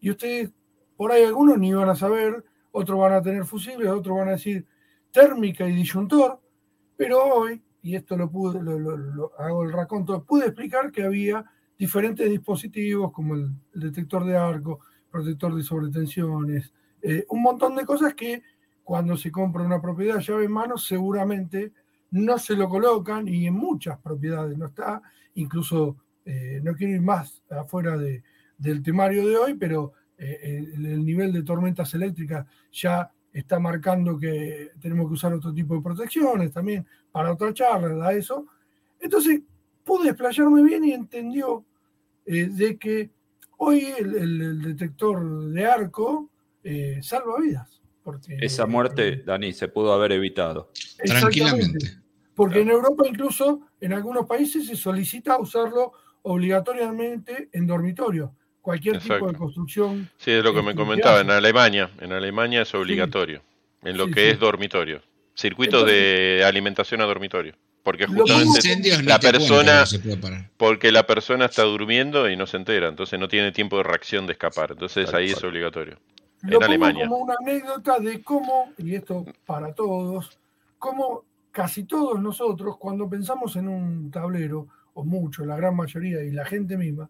y ustedes, por ahí algunos ni van a saber, otros van a tener fusibles, otros van a decir térmica y disyuntor, pero hoy, y esto lo pude, lo, hago el raconto, pude explicar que había diferentes dispositivos como el detector de arco, protector de sobretensiones, eh, un montón de cosas que cuando se compra una propiedad llave en mano seguramente no se lo colocan y en muchas propiedades no está, incluso eh, no quiero ir más afuera de, del temario de hoy, pero eh, el, nivel de tormentas eléctricas ya está marcando que tenemos que usar otro tipo de protecciones también para otra charla, da eso. Entonces, pude explayarme bien y entendió de que hoy el, detector de arco eh, salva vidas. Porque, Esa muerte, Dani, se pudo haber evitado. Tranquilamente. Porque en Europa incluso, en algunos países se solicita usarlo obligatoriamente en dormitorio. Cualquier tipo de construcción. Sí, es lo que me comentaba. En Alemania, en Alemania es obligatorio. En lo que es dormitorio. Circuitos de alimentación a dormitorio. Porque justamente la persona, porque la persona está durmiendo y no se entera, entonces no tiene tiempo de reacción de escapar. Entonces ahí es obligatorio. En Alemania. Como una anécdota de cómo, y esto para todos, cómo casi todos nosotros, cuando pensamos en un tablero, o mucho, la gran mayoría y la gente misma,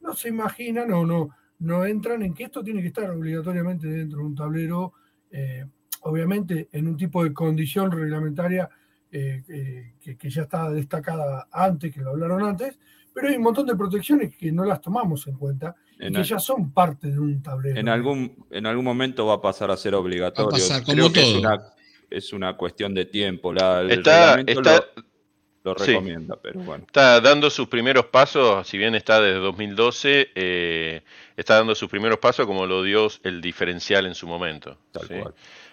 no se imaginan o no, no entran en que esto tiene que estar obligatoriamente dentro de un tablero, eh, obviamente en un tipo de condición reglamentaria eh, eh, que, ya está destacada antes, que lo hablaron antes, pero hay un montón de protecciones que no las tomamos en cuenta y que ya son parte de un tablero. En algún, en algún momento va a pasar a ser obligatorio. pasar, como todo es una cuestión de tiempo. La, está, lo, recomienda, pero bueno. Está dando sus primeros pasos, si bien está desde 2012, eh, está dando sus primeros pasos como lo dio el diferencial en su momento.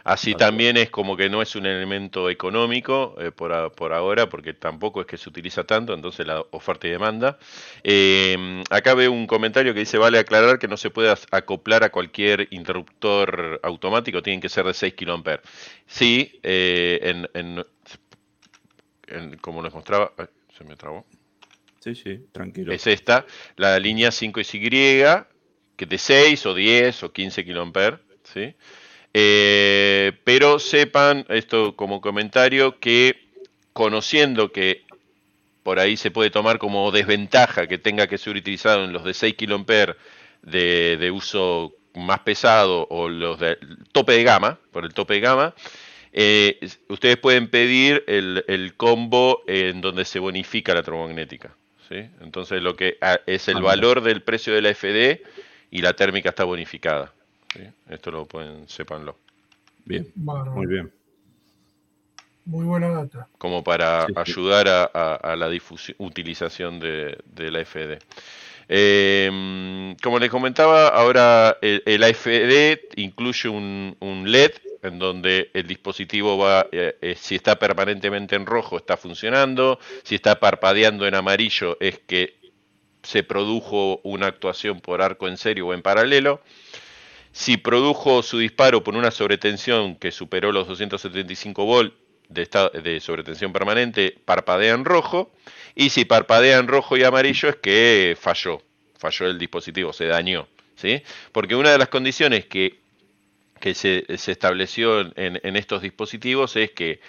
Así también es como que no es un elemento económico eh, por, por, ahora, porque tampoco es que se utiliza tanto, entonces la oferta y demanda. Eh, acá veo un comentario que dice, vale aclarar que no se puede acoplar a cualquier interruptor automático, tienen que ser de 6 kA. Sí, eh, en, como les mostraba, se me trabó. Sí, sí, tranquilo. Es esta, la línea 5SY, que de 6 o 10 o 15 kA, ¿sí? Eh, pero sepan, esto como comentario, que conociendo que por ahí se puede tomar como desventaja que tenga que ser utilizado en los de 6 kA de, de uso más pesado o los de tope de gama, por el tope de gama, eh, ustedes pueden pedir el, combo en donde se bonifica la tromognética. ¿sí? Entonces lo que ah, es el ah, valor del precio de la FD y la térmica está bonificada. Esto lo pueden, sépanlo. Bien, muy bien. Muy buena data. Como para ayudar a, la difusión, utilización de, la FD. Em, como les comentaba, ahora el, AFD incluye un, LED en donde el dispositivo va, eh, eh, si está permanentemente en rojo, está funcionando, si está parpadeando en amarillo, es que se produjo una actuación por arco en serio o en paralelo si produjo su disparo por una sobretensión que superó los 275 volt de, de sobretensión permanente, parpadea en rojo, y si parpadea en rojo y amarillo es que falló, falló el dispositivo, se dañó. ¿sí? Porque una de las condiciones que, se, estableció en, estos dispositivos es que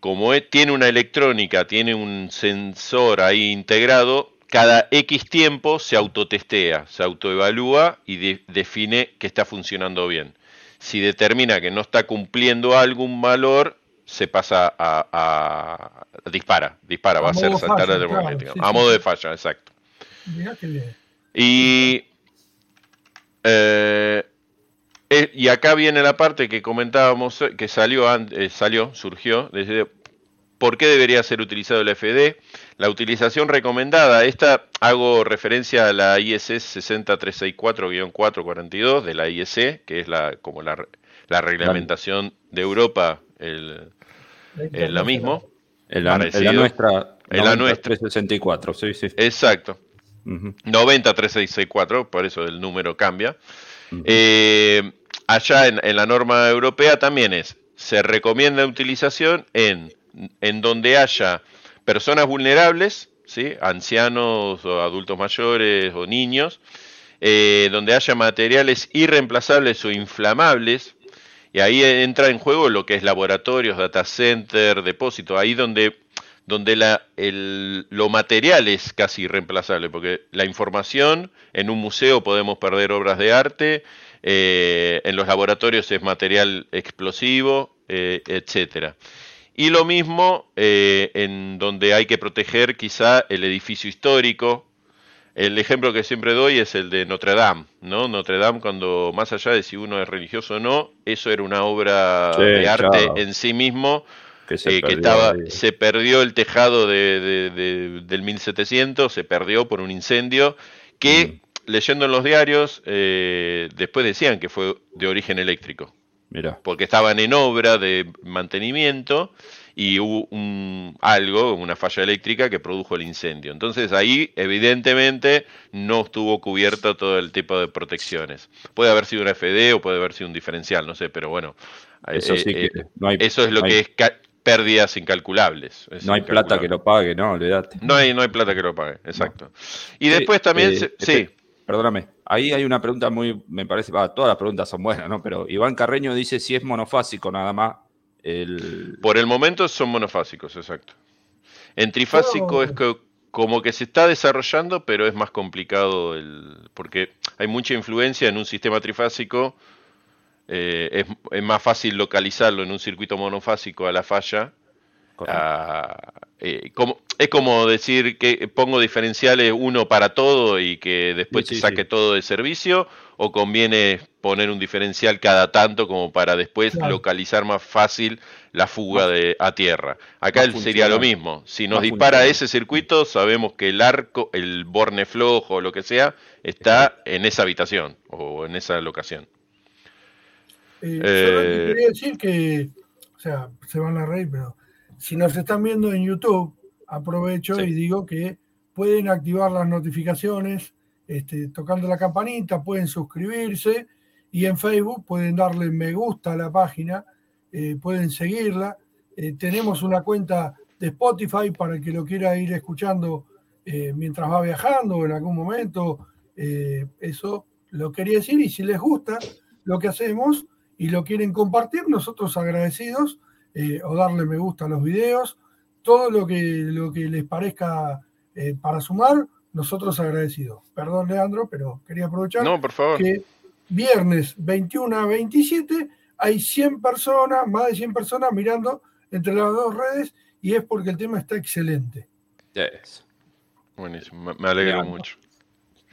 como tiene una electrónica, tiene un sensor ahí integrado, cada X tiempo se autotestea, se autoevalúa y define que está funcionando bien. Si determina que no está cumpliendo algún valor, se pasa a, dispara, dispara, va a ser saltar la termomagnética. a modo de falla, exacto. Y, eh, eh, y acá viene la parte que comentábamos, que salió, eh, salió surgió, desde ¿Por qué debería ser utilizado el FD? La utilización recomendada, esta hago referencia a la IS 60364-442 de la IEC, que es la como la, reglamentación de Europa, el, lo mismo. En la, nuestra, en la nuestra 364, sí, sí. Exacto. 90364, por eso el número cambia. Eh, allá en, en la norma europea también es, se recomienda utilización en en donde haya personas vulnerables, ¿sí? ancianos o adultos mayores o niños, eh, donde haya materiales irreemplazables o inflamables, y ahí entra en juego lo que es laboratorios, data center, depósito, ahí donde, donde el, lo material es casi irreemplazable, porque la información en un museo podemos perder obras de arte, eh, en los laboratorios es material explosivo, eh, etcétera. Y lo mismo eh, en donde hay que proteger quizá el edificio histórico, El ejemplo que siempre doy es el de Notre Dame, ¿no? Notre Dame, cuando más allá de si uno es religioso o no, eso era una obra de arte en sí mismo, que, se, eh, perdió, estaba, se perdió el tejado de, del 1700, se perdió por un incendio, que mm. leyendo en los diarios, eh, después decían que fue de origen eléctrico. Mira. Porque estaban en obra de mantenimiento y hubo un, algo, una falla eléctrica que produjo el incendio. Entonces ahí evidentemente no estuvo cubierto todo el tipo de protecciones. Puede haber sido una FD o puede haber sido un diferencial, no sé, pero bueno, eso, eh, sí que eh, no hay, eso es lo que es pérdidas incalculables. no hay plata que lo pague, no. No hay, no hay plata que lo pague, exacto. Y después también, eh, sí. Perdóname, ahí hay una pregunta muy, me parece, todas las preguntas son buenas, ¿no? Pero Iván Carreño dice si es monofásico nada más por el momento son monofásicos, exacto. En trifásico es que como que se está desarrollando, pero es más complicado el, porque hay mucha influencia en un sistema trifásico. Eh, es, más fácil localizarlo en un circuito monofásico a la falla. Eh, como, es como decir que pongo diferenciales uno para todo y que después se saque todo de servicio o conviene poner un diferencial cada tanto como para después localizar más fácil la fuga de, a tierra. Acá sería lo mismo. Si nos dispara ese circuito, sabemos que el arco, el borne flojo o lo que sea, está en esa habitación o en esa locación. Eh, eh, quería decir que, o sea, se van a reír, pero si nos están viendo en YouTube, aprovecho y digo que pueden activar las notificaciones este, tocando la campanita, pueden suscribirse y en Facebook pueden darle me gusta a la página, eh, pueden seguirla. Eh, tenemos una cuenta de Spotify para el que lo quiera ir escuchando eh, mientras va viajando o en algún momento. eso lo quería decir y si les gusta lo que hacemos y lo quieren compartir, nosotros agradecidos o darle me gusta a los videos, todo lo que, lo que les parezca para sumar nosotros agradecidos. Perdón, Leandro, pero quería aprovechar que viernes 21 a 27 hay 100 personas, más de 100 personas mirando entre las dos redes y es porque el tema está excelente. Buenísimo, me alegro mucho.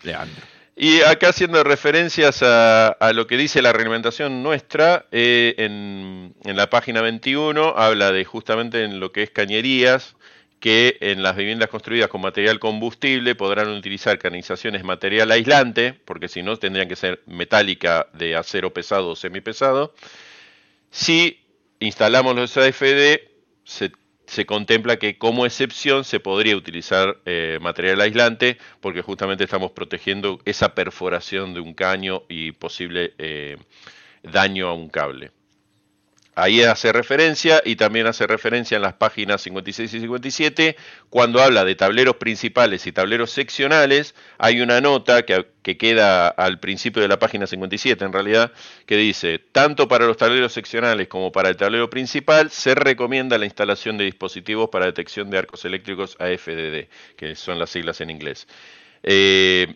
Leandro. Y acá haciendo referencias a, lo que dice la reglamentación nuestra, eh, en, en, la página 21 habla de justamente en lo que es cañerías, que en las viviendas construidas con material combustible podrán utilizar canalizaciones material aislante, porque si no tendrían que ser metálica de acero pesado o semipesado. Si instalamos los AFD, se, contempla que como excepción se podría utilizar eh, material aislante, porque justamente estamos protegiendo esa perforación de un caño y posible eh, daño a un cable. Ahí hace referencia y también hace referencia en las páginas 56 y 57, cuando habla de tableros principales y tableros seccionales, hay una nota que, queda al principio de la página 57 en realidad, que dice, tanto para los tableros seccionales como para el tablero principal, se recomienda la instalación de dispositivos para detección de arcos eléctricos AFDD, que son las siglas en inglés. Eh,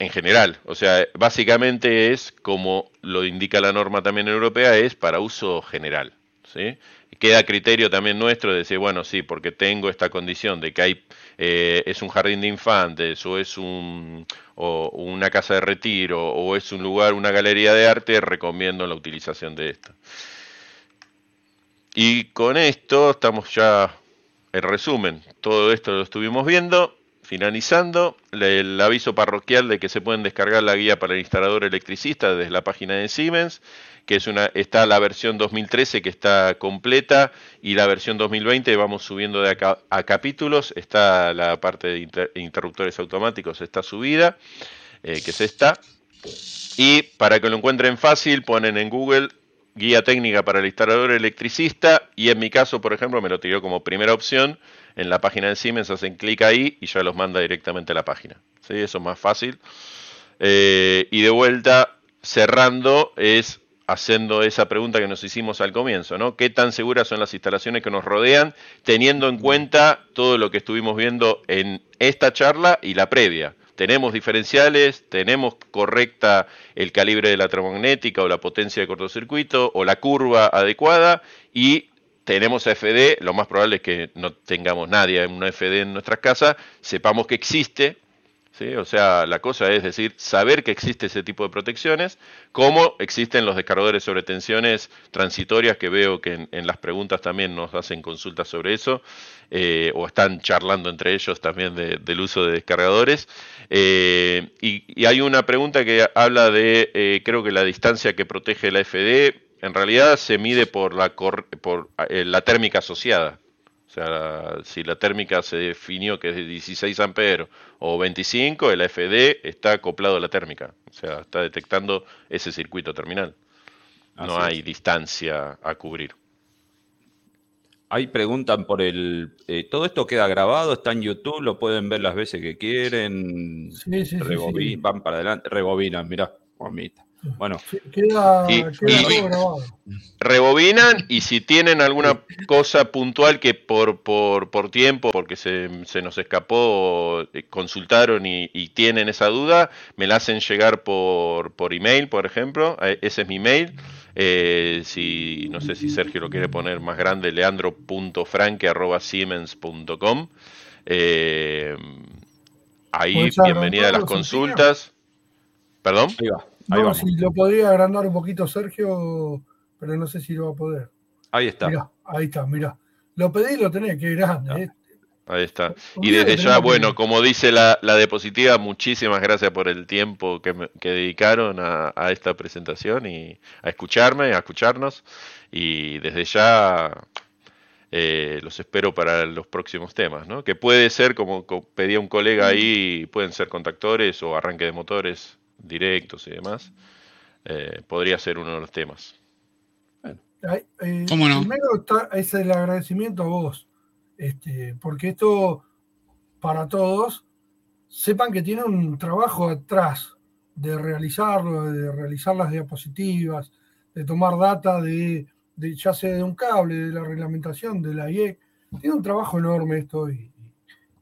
en general. O sea, básicamente es como lo indica la norma también europea, es para uso general. ¿sí? Queda criterio también nuestro de decir, bueno, sí, porque tengo esta condición de que hay eh, es un jardín de infantes o es un, o una casa de retiro o es un lugar, una galería de arte, recomiendo la utilización de esto. Y con esto estamos ya, en resumen, todo esto lo estuvimos viendo. Finalizando, el aviso parroquial de que se pueden descargar la guía para el instalador electricista desde la página de Siemens, que es una, está la versión 2013 que está completa y la versión 2020 vamos subiendo de acá a capítulos, está la parte de interruptores automáticos, está subida, eh, que es esta. Y para que lo encuentren fácil, ponen en Google guía técnica para el instalador electricista y en mi caso, por ejemplo, me lo tiró como primera opción en la página de Siemens, hacen clic ahí y ya los manda directamente a la página. ¿sí? Eso es más fácil. Eh, y de vuelta, cerrando, es haciendo esa pregunta que nos hicimos al comienzo, ¿no? ¿Qué tan seguras son las instalaciones que nos rodean, teniendo en cuenta todo lo que estuvimos viendo en esta charla y la previa? Tenemos diferenciales, tenemos correcta el calibre de la termomagnética o la potencia de cortocircuito o la curva adecuada y tenemos FD, lo más probable es que no tengamos nadie en una FD en nuestras casas, sepamos que existe, ¿sí? O sea, la cosa es decir, saber que existe ese tipo de protecciones, como existen los descargadores sobre tensiones transitorias, que veo que en, las preguntas también nos hacen consultas sobre eso, eh, o están charlando entre ellos también del uso de descargadores. Eh, y, hay una pregunta que habla de, eh, creo que la distancia que protege la FD, en realidad se mide por la, por, la térmica asociada. O sea, si la térmica se definió que es de 16 amperes o 25, el FD está acoplado a la térmica. O sea, está detectando ese circuito terminal. no hay distancia a cubrir. Ahí preguntan por el... Eh, ¿Todo esto queda grabado? ¿Está en YouTube? ¿Lo pueden ver las veces que quieren? Sí, sí, sí, Van para adelante, rebobinan, mirá, mamita. Bueno, queda, grabado. Rebobinan y si tienen alguna cosa puntual que por, por, por tiempo, porque se, se, nos escapó, eh, consultaron y, tienen esa duda, me la hacen llegar por, por email, por ejemplo. Eh, ese es mi mail. Eh, si no sé si Sergio lo quiere poner más grande, leandro.franque.siemens.com. Eh, ahí, bienvenida a las consultas. ¿Perdón? Ahí va no, si lo podría agrandar un poquito Sergio, pero no sé si lo va a poder. Ahí está. ahí está, mira. Lo pedí y lo tenés, qué grande. Eh. Ahí está. Y desde ya, bueno, como dice la, la, diapositiva, muchísimas gracias por el tiempo que, dedicaron a, esta presentación y a escucharme, a escucharnos. Y desde ya eh, los espero para los próximos temas, ¿no? Que puede ser, como pedía un colega ahí, pueden ser contactores o arranque de motores directos y demás, eh, podría ser uno de los temas. Eh, primero está, es el agradecimiento a vos, este, porque esto para todos, sepan que tiene un trabajo atrás de realizarlo, de realizar las diapositivas, de tomar data de, ya sea de un cable, de la reglamentación, de la IE. Tiene un trabajo enorme esto y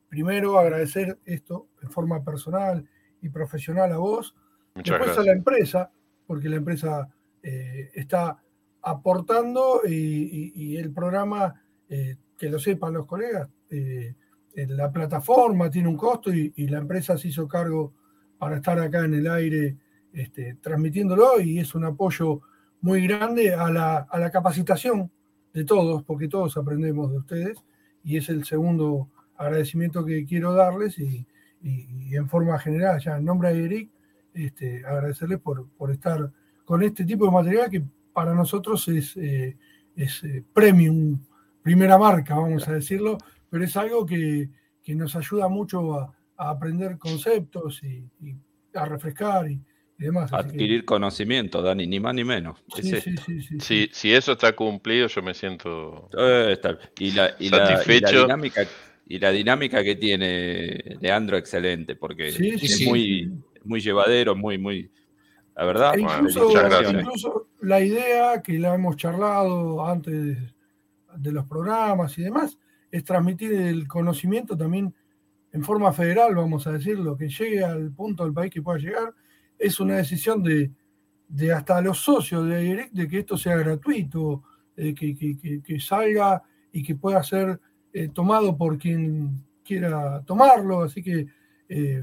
primero agradecer esto en forma personal y profesional a vos Después a la empresa, porque la empresa eh, está aportando y, el programa, eh, que lo sepan los colegas, eh, la plataforma tiene un costo y, la empresa se hizo cargo para estar acá en el aire este, transmitiéndolo y es un apoyo muy grande a la, a la capacitación de todos, porque todos aprendemos de ustedes y es el segundo agradecimiento que quiero darles y, en forma general, ya en nombre de Eric, este, agradecerles por, por, estar con este tipo de material que para nosotros es, eh, es eh, premium, primera marca, vamos a decirlo, pero es algo que, nos ayuda mucho a, aprender conceptos y, a refrescar y, demás. Adquirir conocimiento, Dani, ni más ni menos. Sí, si eso está cumplido, yo me siento eh, y la, satisfecho. dinámica, y la dinámica que tiene Leandro, excelente, porque es muy muy llevadero, muy, muy. La verdad, e incluso, la idea que la hemos charlado antes de, los programas y demás es transmitir el conocimiento también en forma federal, vamos a decirlo, que llegue al punto del país que pueda llegar. Es una decisión de, de hasta los socios de Direct de que esto sea gratuito, que, que, que, salga y que pueda ser eh, tomado por quien quiera tomarlo. Así que eh,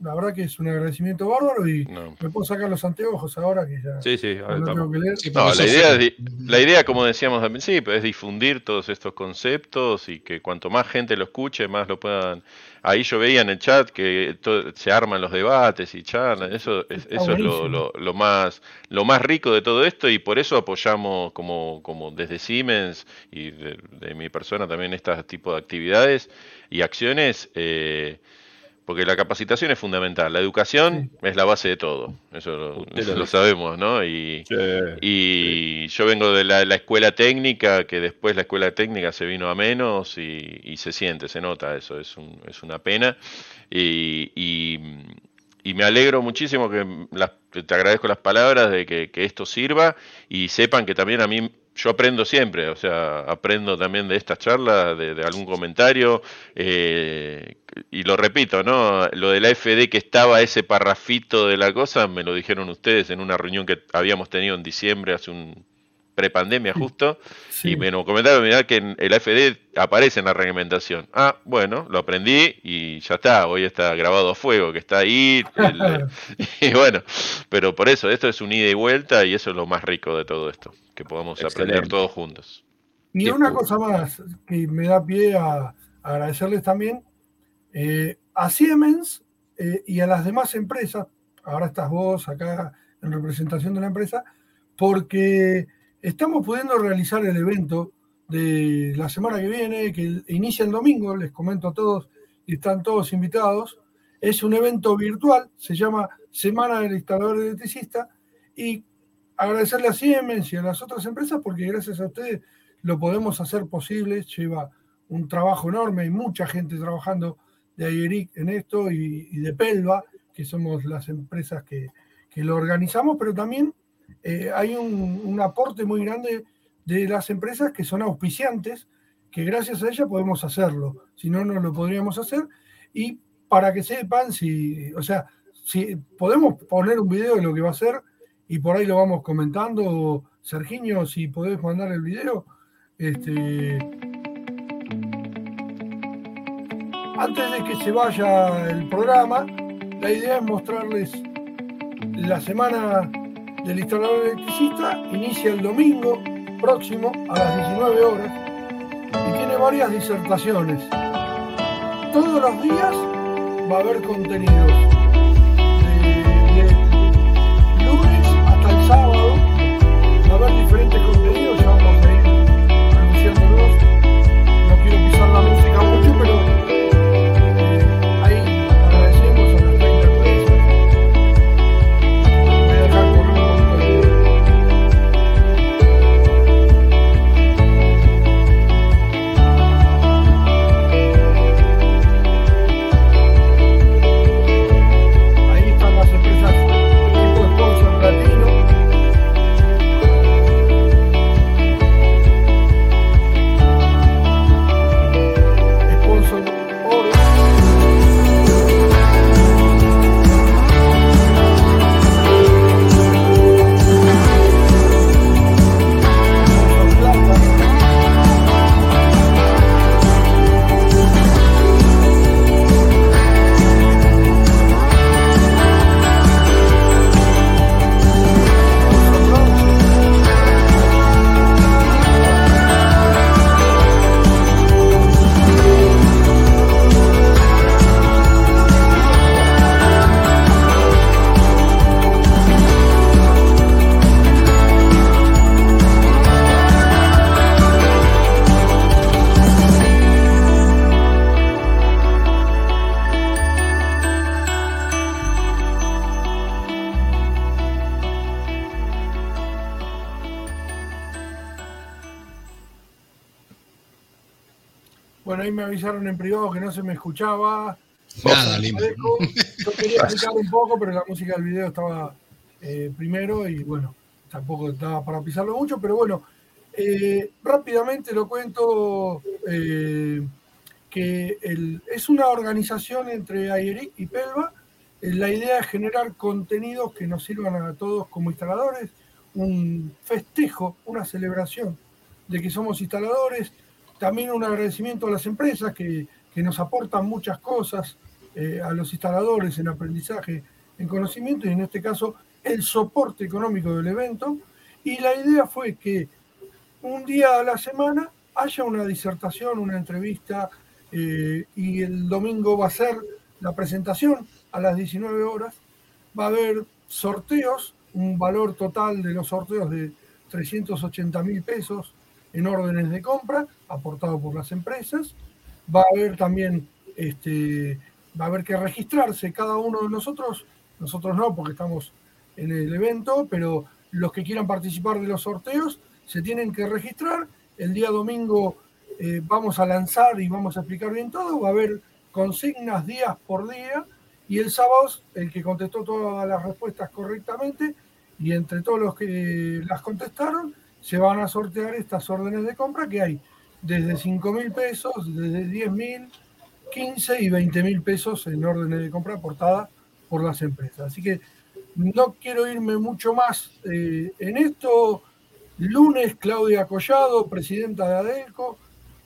la verdad que es un agradecimiento bárbaro y me puedo sacar los anteojos ahora que ya sí, sí, no tengo que leer. no, la, idea, la idea, como decíamos al principio, es difundir todos estos conceptos y que cuanto más gente lo escuche, más lo puedan... Ahí yo veía en el chat que se arman los debates y charlas, eso, es, eso es lo, lo, más, lo más rico de todo esto y por eso apoyamos como, como desde Siemens y de, mi persona también este tipo de actividades y acciones. Eh, porque la capacitación es fundamental, la educación es la base de todo, eso lo, sabemos, ¿no? Y, y, yo vengo de la, escuela técnica, que después la escuela técnica se vino a menos y, se siente, se nota eso, es, un, es una pena. Y, y, me alegro muchísimo que te agradezco las palabras de que, que esto sirva y sepan que también a mí yo aprendo siempre, o sea, aprendo también de estas charlas, de, algún comentario, eh, y lo repito, ¿no? Lo de la FD que estaba ese parrafito de la cosa, me lo dijeron ustedes en una reunión que habíamos tenido en diciembre, hace un prepandemia justo, y me comentaron, mirá que en el AFD aparece en la reglamentación. Ah, bueno, lo aprendí y ya está, hoy está grabado a fuego, que está ahí, y bueno, pero por eso, esto es un ida y vuelta y eso es lo más rico de todo esto, que podamos aprender todos juntos. Y una cosa más que me da pie a, agradecerles también, eh, a Siemens eh, y a las demás empresas, ahora estás vos acá en representación de la empresa, porque estamos pudiendo realizar el evento de la semana que viene, que inicia el domingo, les comento a todos y están todos invitados. Es un evento virtual, se llama Semana del Instalador Electricista y agradecerle a Siemens y a las otras empresas porque gracias a ustedes lo podemos hacer posible, lleva un trabajo enorme, hay mucha gente trabajando de Ayeric en esto y, de Pelva, que somos las empresas que, lo organizamos, pero también eh, hay un, aporte muy grande de las empresas que son auspiciantes, que gracias a ellas podemos hacerlo, si no, no lo podríamos hacer. Y para que sepan, si, o sea, si podemos poner un video de lo que va a ser y por ahí lo vamos comentando. Serginho, si podés mandar el video. Este, Antes de que se vaya el programa, la idea es mostrarles la semana del instalador electricista. Inicia el domingo próximo a las 19 horas y tiene varias disertaciones. Todos los días va a haber contenidos. De, lunes hasta el sábado va a haber diferentes contenidos. Ya vamos a ir anunciándolos. No quiero pisar la música mucho, pero avisaron en privado que no se me escuchaba. Nada, lindo. Yo quería explicar un poco, pero la música del video estaba eh, primero y bueno, tampoco estaba para pisarlo mucho, pero bueno, eh, rápidamente lo cuento eh, que es una organización entre Ayeric y Pelva. la idea es generar contenidos que nos sirvan a todos como instaladores, un festejo, una celebración de que somos instaladores, también un agradecimiento a las empresas que, nos aportan muchas cosas, eh, a los instaladores en aprendizaje, en conocimiento y en este caso el soporte económico del evento. Y la idea fue que un día a la semana haya una disertación, una entrevista eh, y el domingo va a ser la presentación a las 19 horas. Va a haber sorteos, un valor total de los sorteos de 380 mil pesos en órdenes de compra aportado por las empresas. Va a haber también, este, va a haber que registrarse cada uno de nosotros, nosotros no porque estamos en el evento, pero los que quieran participar de los sorteos se tienen que registrar. El día domingo eh, vamos a lanzar y vamos a explicar bien todo. Va a haber consignas días por día y el sábado el que contestó todas las respuestas correctamente y entre todos los que las contestaron se van a sortear estas órdenes de compra que hay desde 5 mil pesos, desde 10 mil, 15 y 20 mil pesos en órdenes de compra aportadas por las empresas. Así que no quiero irme mucho más eh, en esto. Lunes, Claudia Collado, presidenta de ADELCO.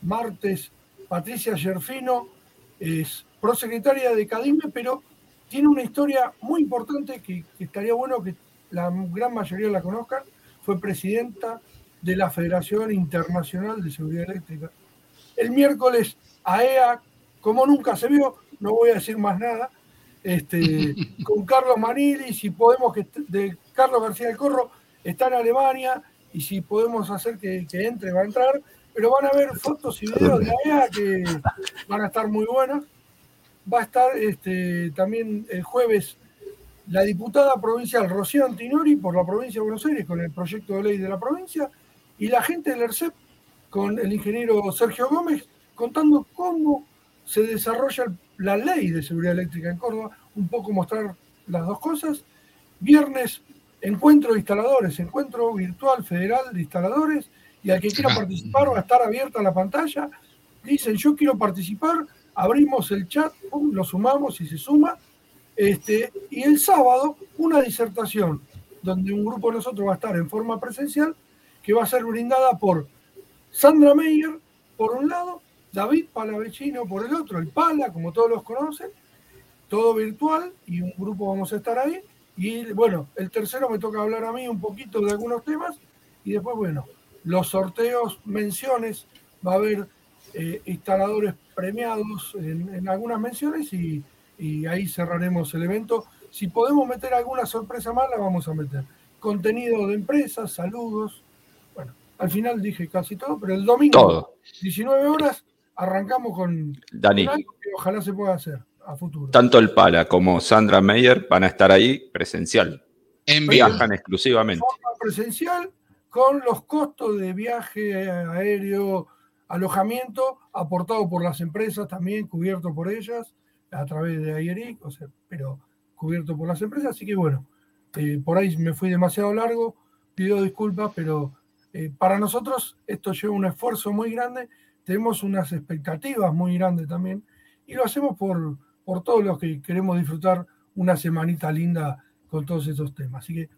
Martes, Patricia Gerfino, es prosecretaria de Cadime, pero tiene una historia muy importante que, estaría bueno que la gran mayoría la conozcan. Fue presidenta de la Federación Internacional de Seguridad Eléctrica. El miércoles, AEA, como nunca se vio, no voy a decir más nada, este, con Carlos Manili, si podemos que de Carlos García del Corro está en Alemania y si podemos hacer que, entre, va a entrar, pero van a ver fotos y videos de AEA que van a estar muy buenas. Va a estar este, también el jueves la diputada provincial Rocío Antinori por la provincia de Buenos Aires con el proyecto de ley de la provincia y la gente del ERCEP con el ingeniero Sergio Gómez contando cómo se desarrolla la ley de seguridad eléctrica en Córdoba, un poco mostrar las dos cosas. Viernes, encuentro de instaladores, encuentro virtual federal de instaladores, y al que quiera participar va a estar abierta la pantalla. Dicen, yo quiero participar, abrimos el chat, lo sumamos y se suma. Este, y el sábado, una disertación, donde un grupo de nosotros va a estar en forma presencial, que va a ser brindada por Sandra Meyer, por un lado, David Palavecino por el otro, el Pala, como todos los conocen, todo virtual y un grupo vamos a estar ahí. Y bueno, el tercero me toca hablar a mí un poquito de algunos temas y después, bueno, los sorteos, menciones, va a haber eh, instaladores premiados en, algunas menciones y, y, ahí cerraremos el evento. Si podemos meter alguna sorpresa más, la vamos a meter. Contenido de empresas, saludos. Al final dije casi todo, pero el domingo, 19 horas, arrancamos con, Dani. algo que ojalá se pueda hacer a futuro. Tanto el Pala como Sandra Meyer van a estar ahí presencial. En Viajan exclusivamente. presencial con los costos de viaje aéreo, alojamiento, aportado por las empresas también, cubierto por ellas, a través de Ayeric, o sea, pero cubierto por las empresas. Así que bueno, eh, por ahí me fui demasiado largo, pido disculpas, pero eh, para nosotros esto lleva un esfuerzo muy grande tenemos unas expectativas muy grandes también y lo hacemos por, por todos los que queremos disfrutar una semanita linda con todos esos temas. Así que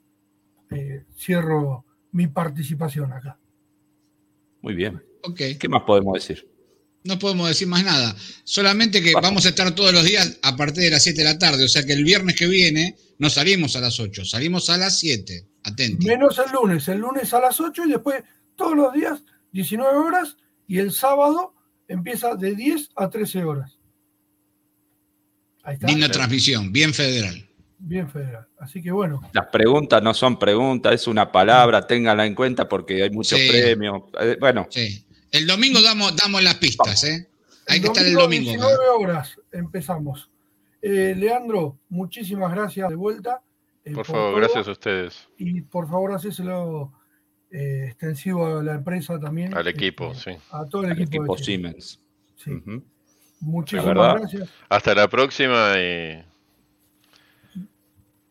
eh, cierro mi participación acá. Muy bien. Okay. ¿Qué más podemos decir? No podemos decir más nada. Solamente que vamos a estar todos los días a partir de las 7 de la tarde. O sea que el viernes que viene no salimos a las 8, salimos a las 7. Atentos. Menos el lunes. El lunes a las 8 y después todos los días, 19 horas, y el sábado empieza de 10 a 13 horas. Ahí está. transmisión, bien federal. Bien federal. Así que bueno. Las preguntas no son preguntas, es una palabra, ténganla en cuenta porque hay muchos premios. Eh, bueno. Sí. El domingo damos, damos las pistas, ¿eh? Hay que estar el domingo. 19 horas empezamos. Eh, Leandro, muchísimas gracias de vuelta. Eh, por, favor, gracias a ustedes. Y por favor, hacéselo eh, extensivo a la empresa también. Al equipo, este, sí. A todo el equipo, Siemens. Sí. Muchísimas gracias. Hasta la próxima y...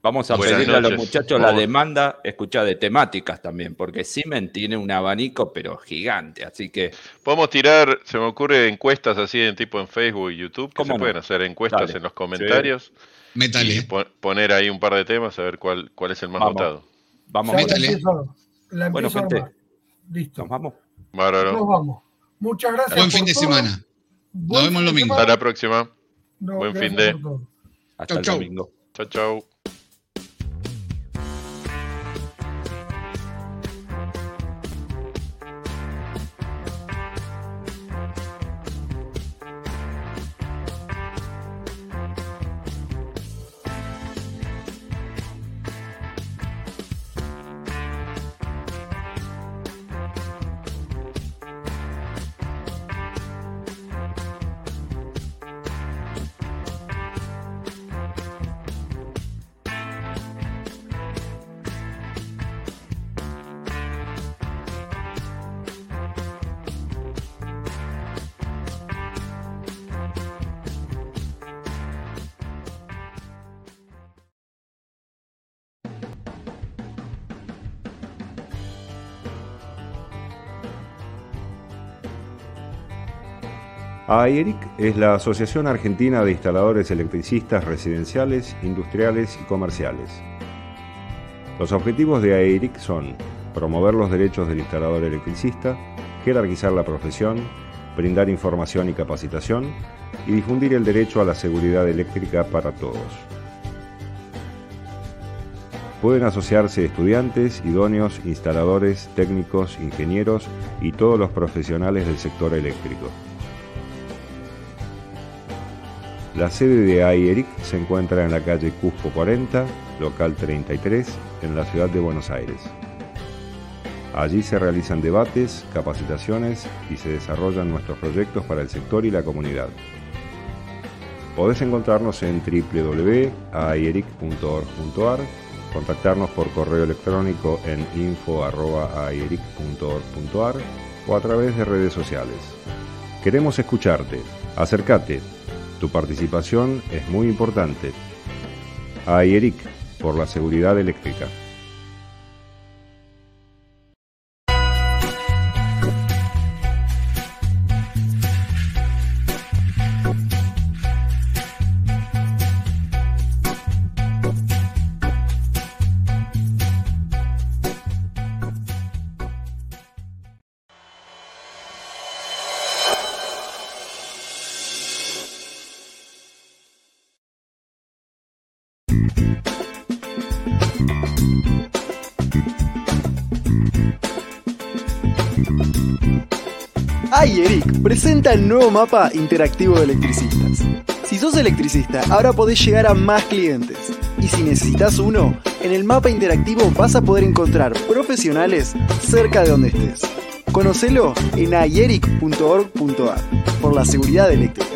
Vamos a pedirle a los muchachos la demanda, escucha, de temáticas también, porque Siemens tiene un abanico, pero gigante, así que... Podemos tirar, se me ocurre, encuestas así en tipo en Facebook y YouTube, que se pueden hacer encuestas en los comentarios. Sí. Y poner ahí un par de temas, a ver cuál, cuál es el más votado. Vamos, a la bueno, gente, Listo. Nos vamos. Nos vamos. Muchas gracias. Buen fin de semana. Nos vemos el domingo. Hasta la próxima. Buen fin de. Hasta el domingo. Chao, chao. AERIC es la Asociación Argentina de Instaladores Electricistas Residenciales, Industriales y Comerciales. Los objetivos de AERIC son promover los derechos del instalador electricista, jerarquizar la profesión, brindar información y capacitación y difundir el derecho a la seguridad eléctrica para todos. Pueden asociarse estudiantes, idóneos, instaladores, técnicos, ingenieros y todos los profesionales del sector eléctrico. La sede de AIERIC se encuentra en la calle Cusco 40, local 33, en la ciudad de Buenos Aires. Allí se realizan debates, capacitaciones y se desarrollan nuestros proyectos para el sector y la comunidad. Podés encontrarnos en www.aieric.org.ar, contactarnos por correo electrónico en info.aieric.org.ar o a través de redes sociales. Queremos escucharte. Acércate. Tu participación es muy importante. AIERIC, por la seguridad eléctrica. el nuevo mapa interactivo de electricistas. Si sos electricista, ahora podés llegar a más clientes. Y si necesitas uno, en el mapa interactivo vas a poder encontrar profesionales cerca de donde estés. Conocelo en ayeric.org.ar por la seguridad eléctrica.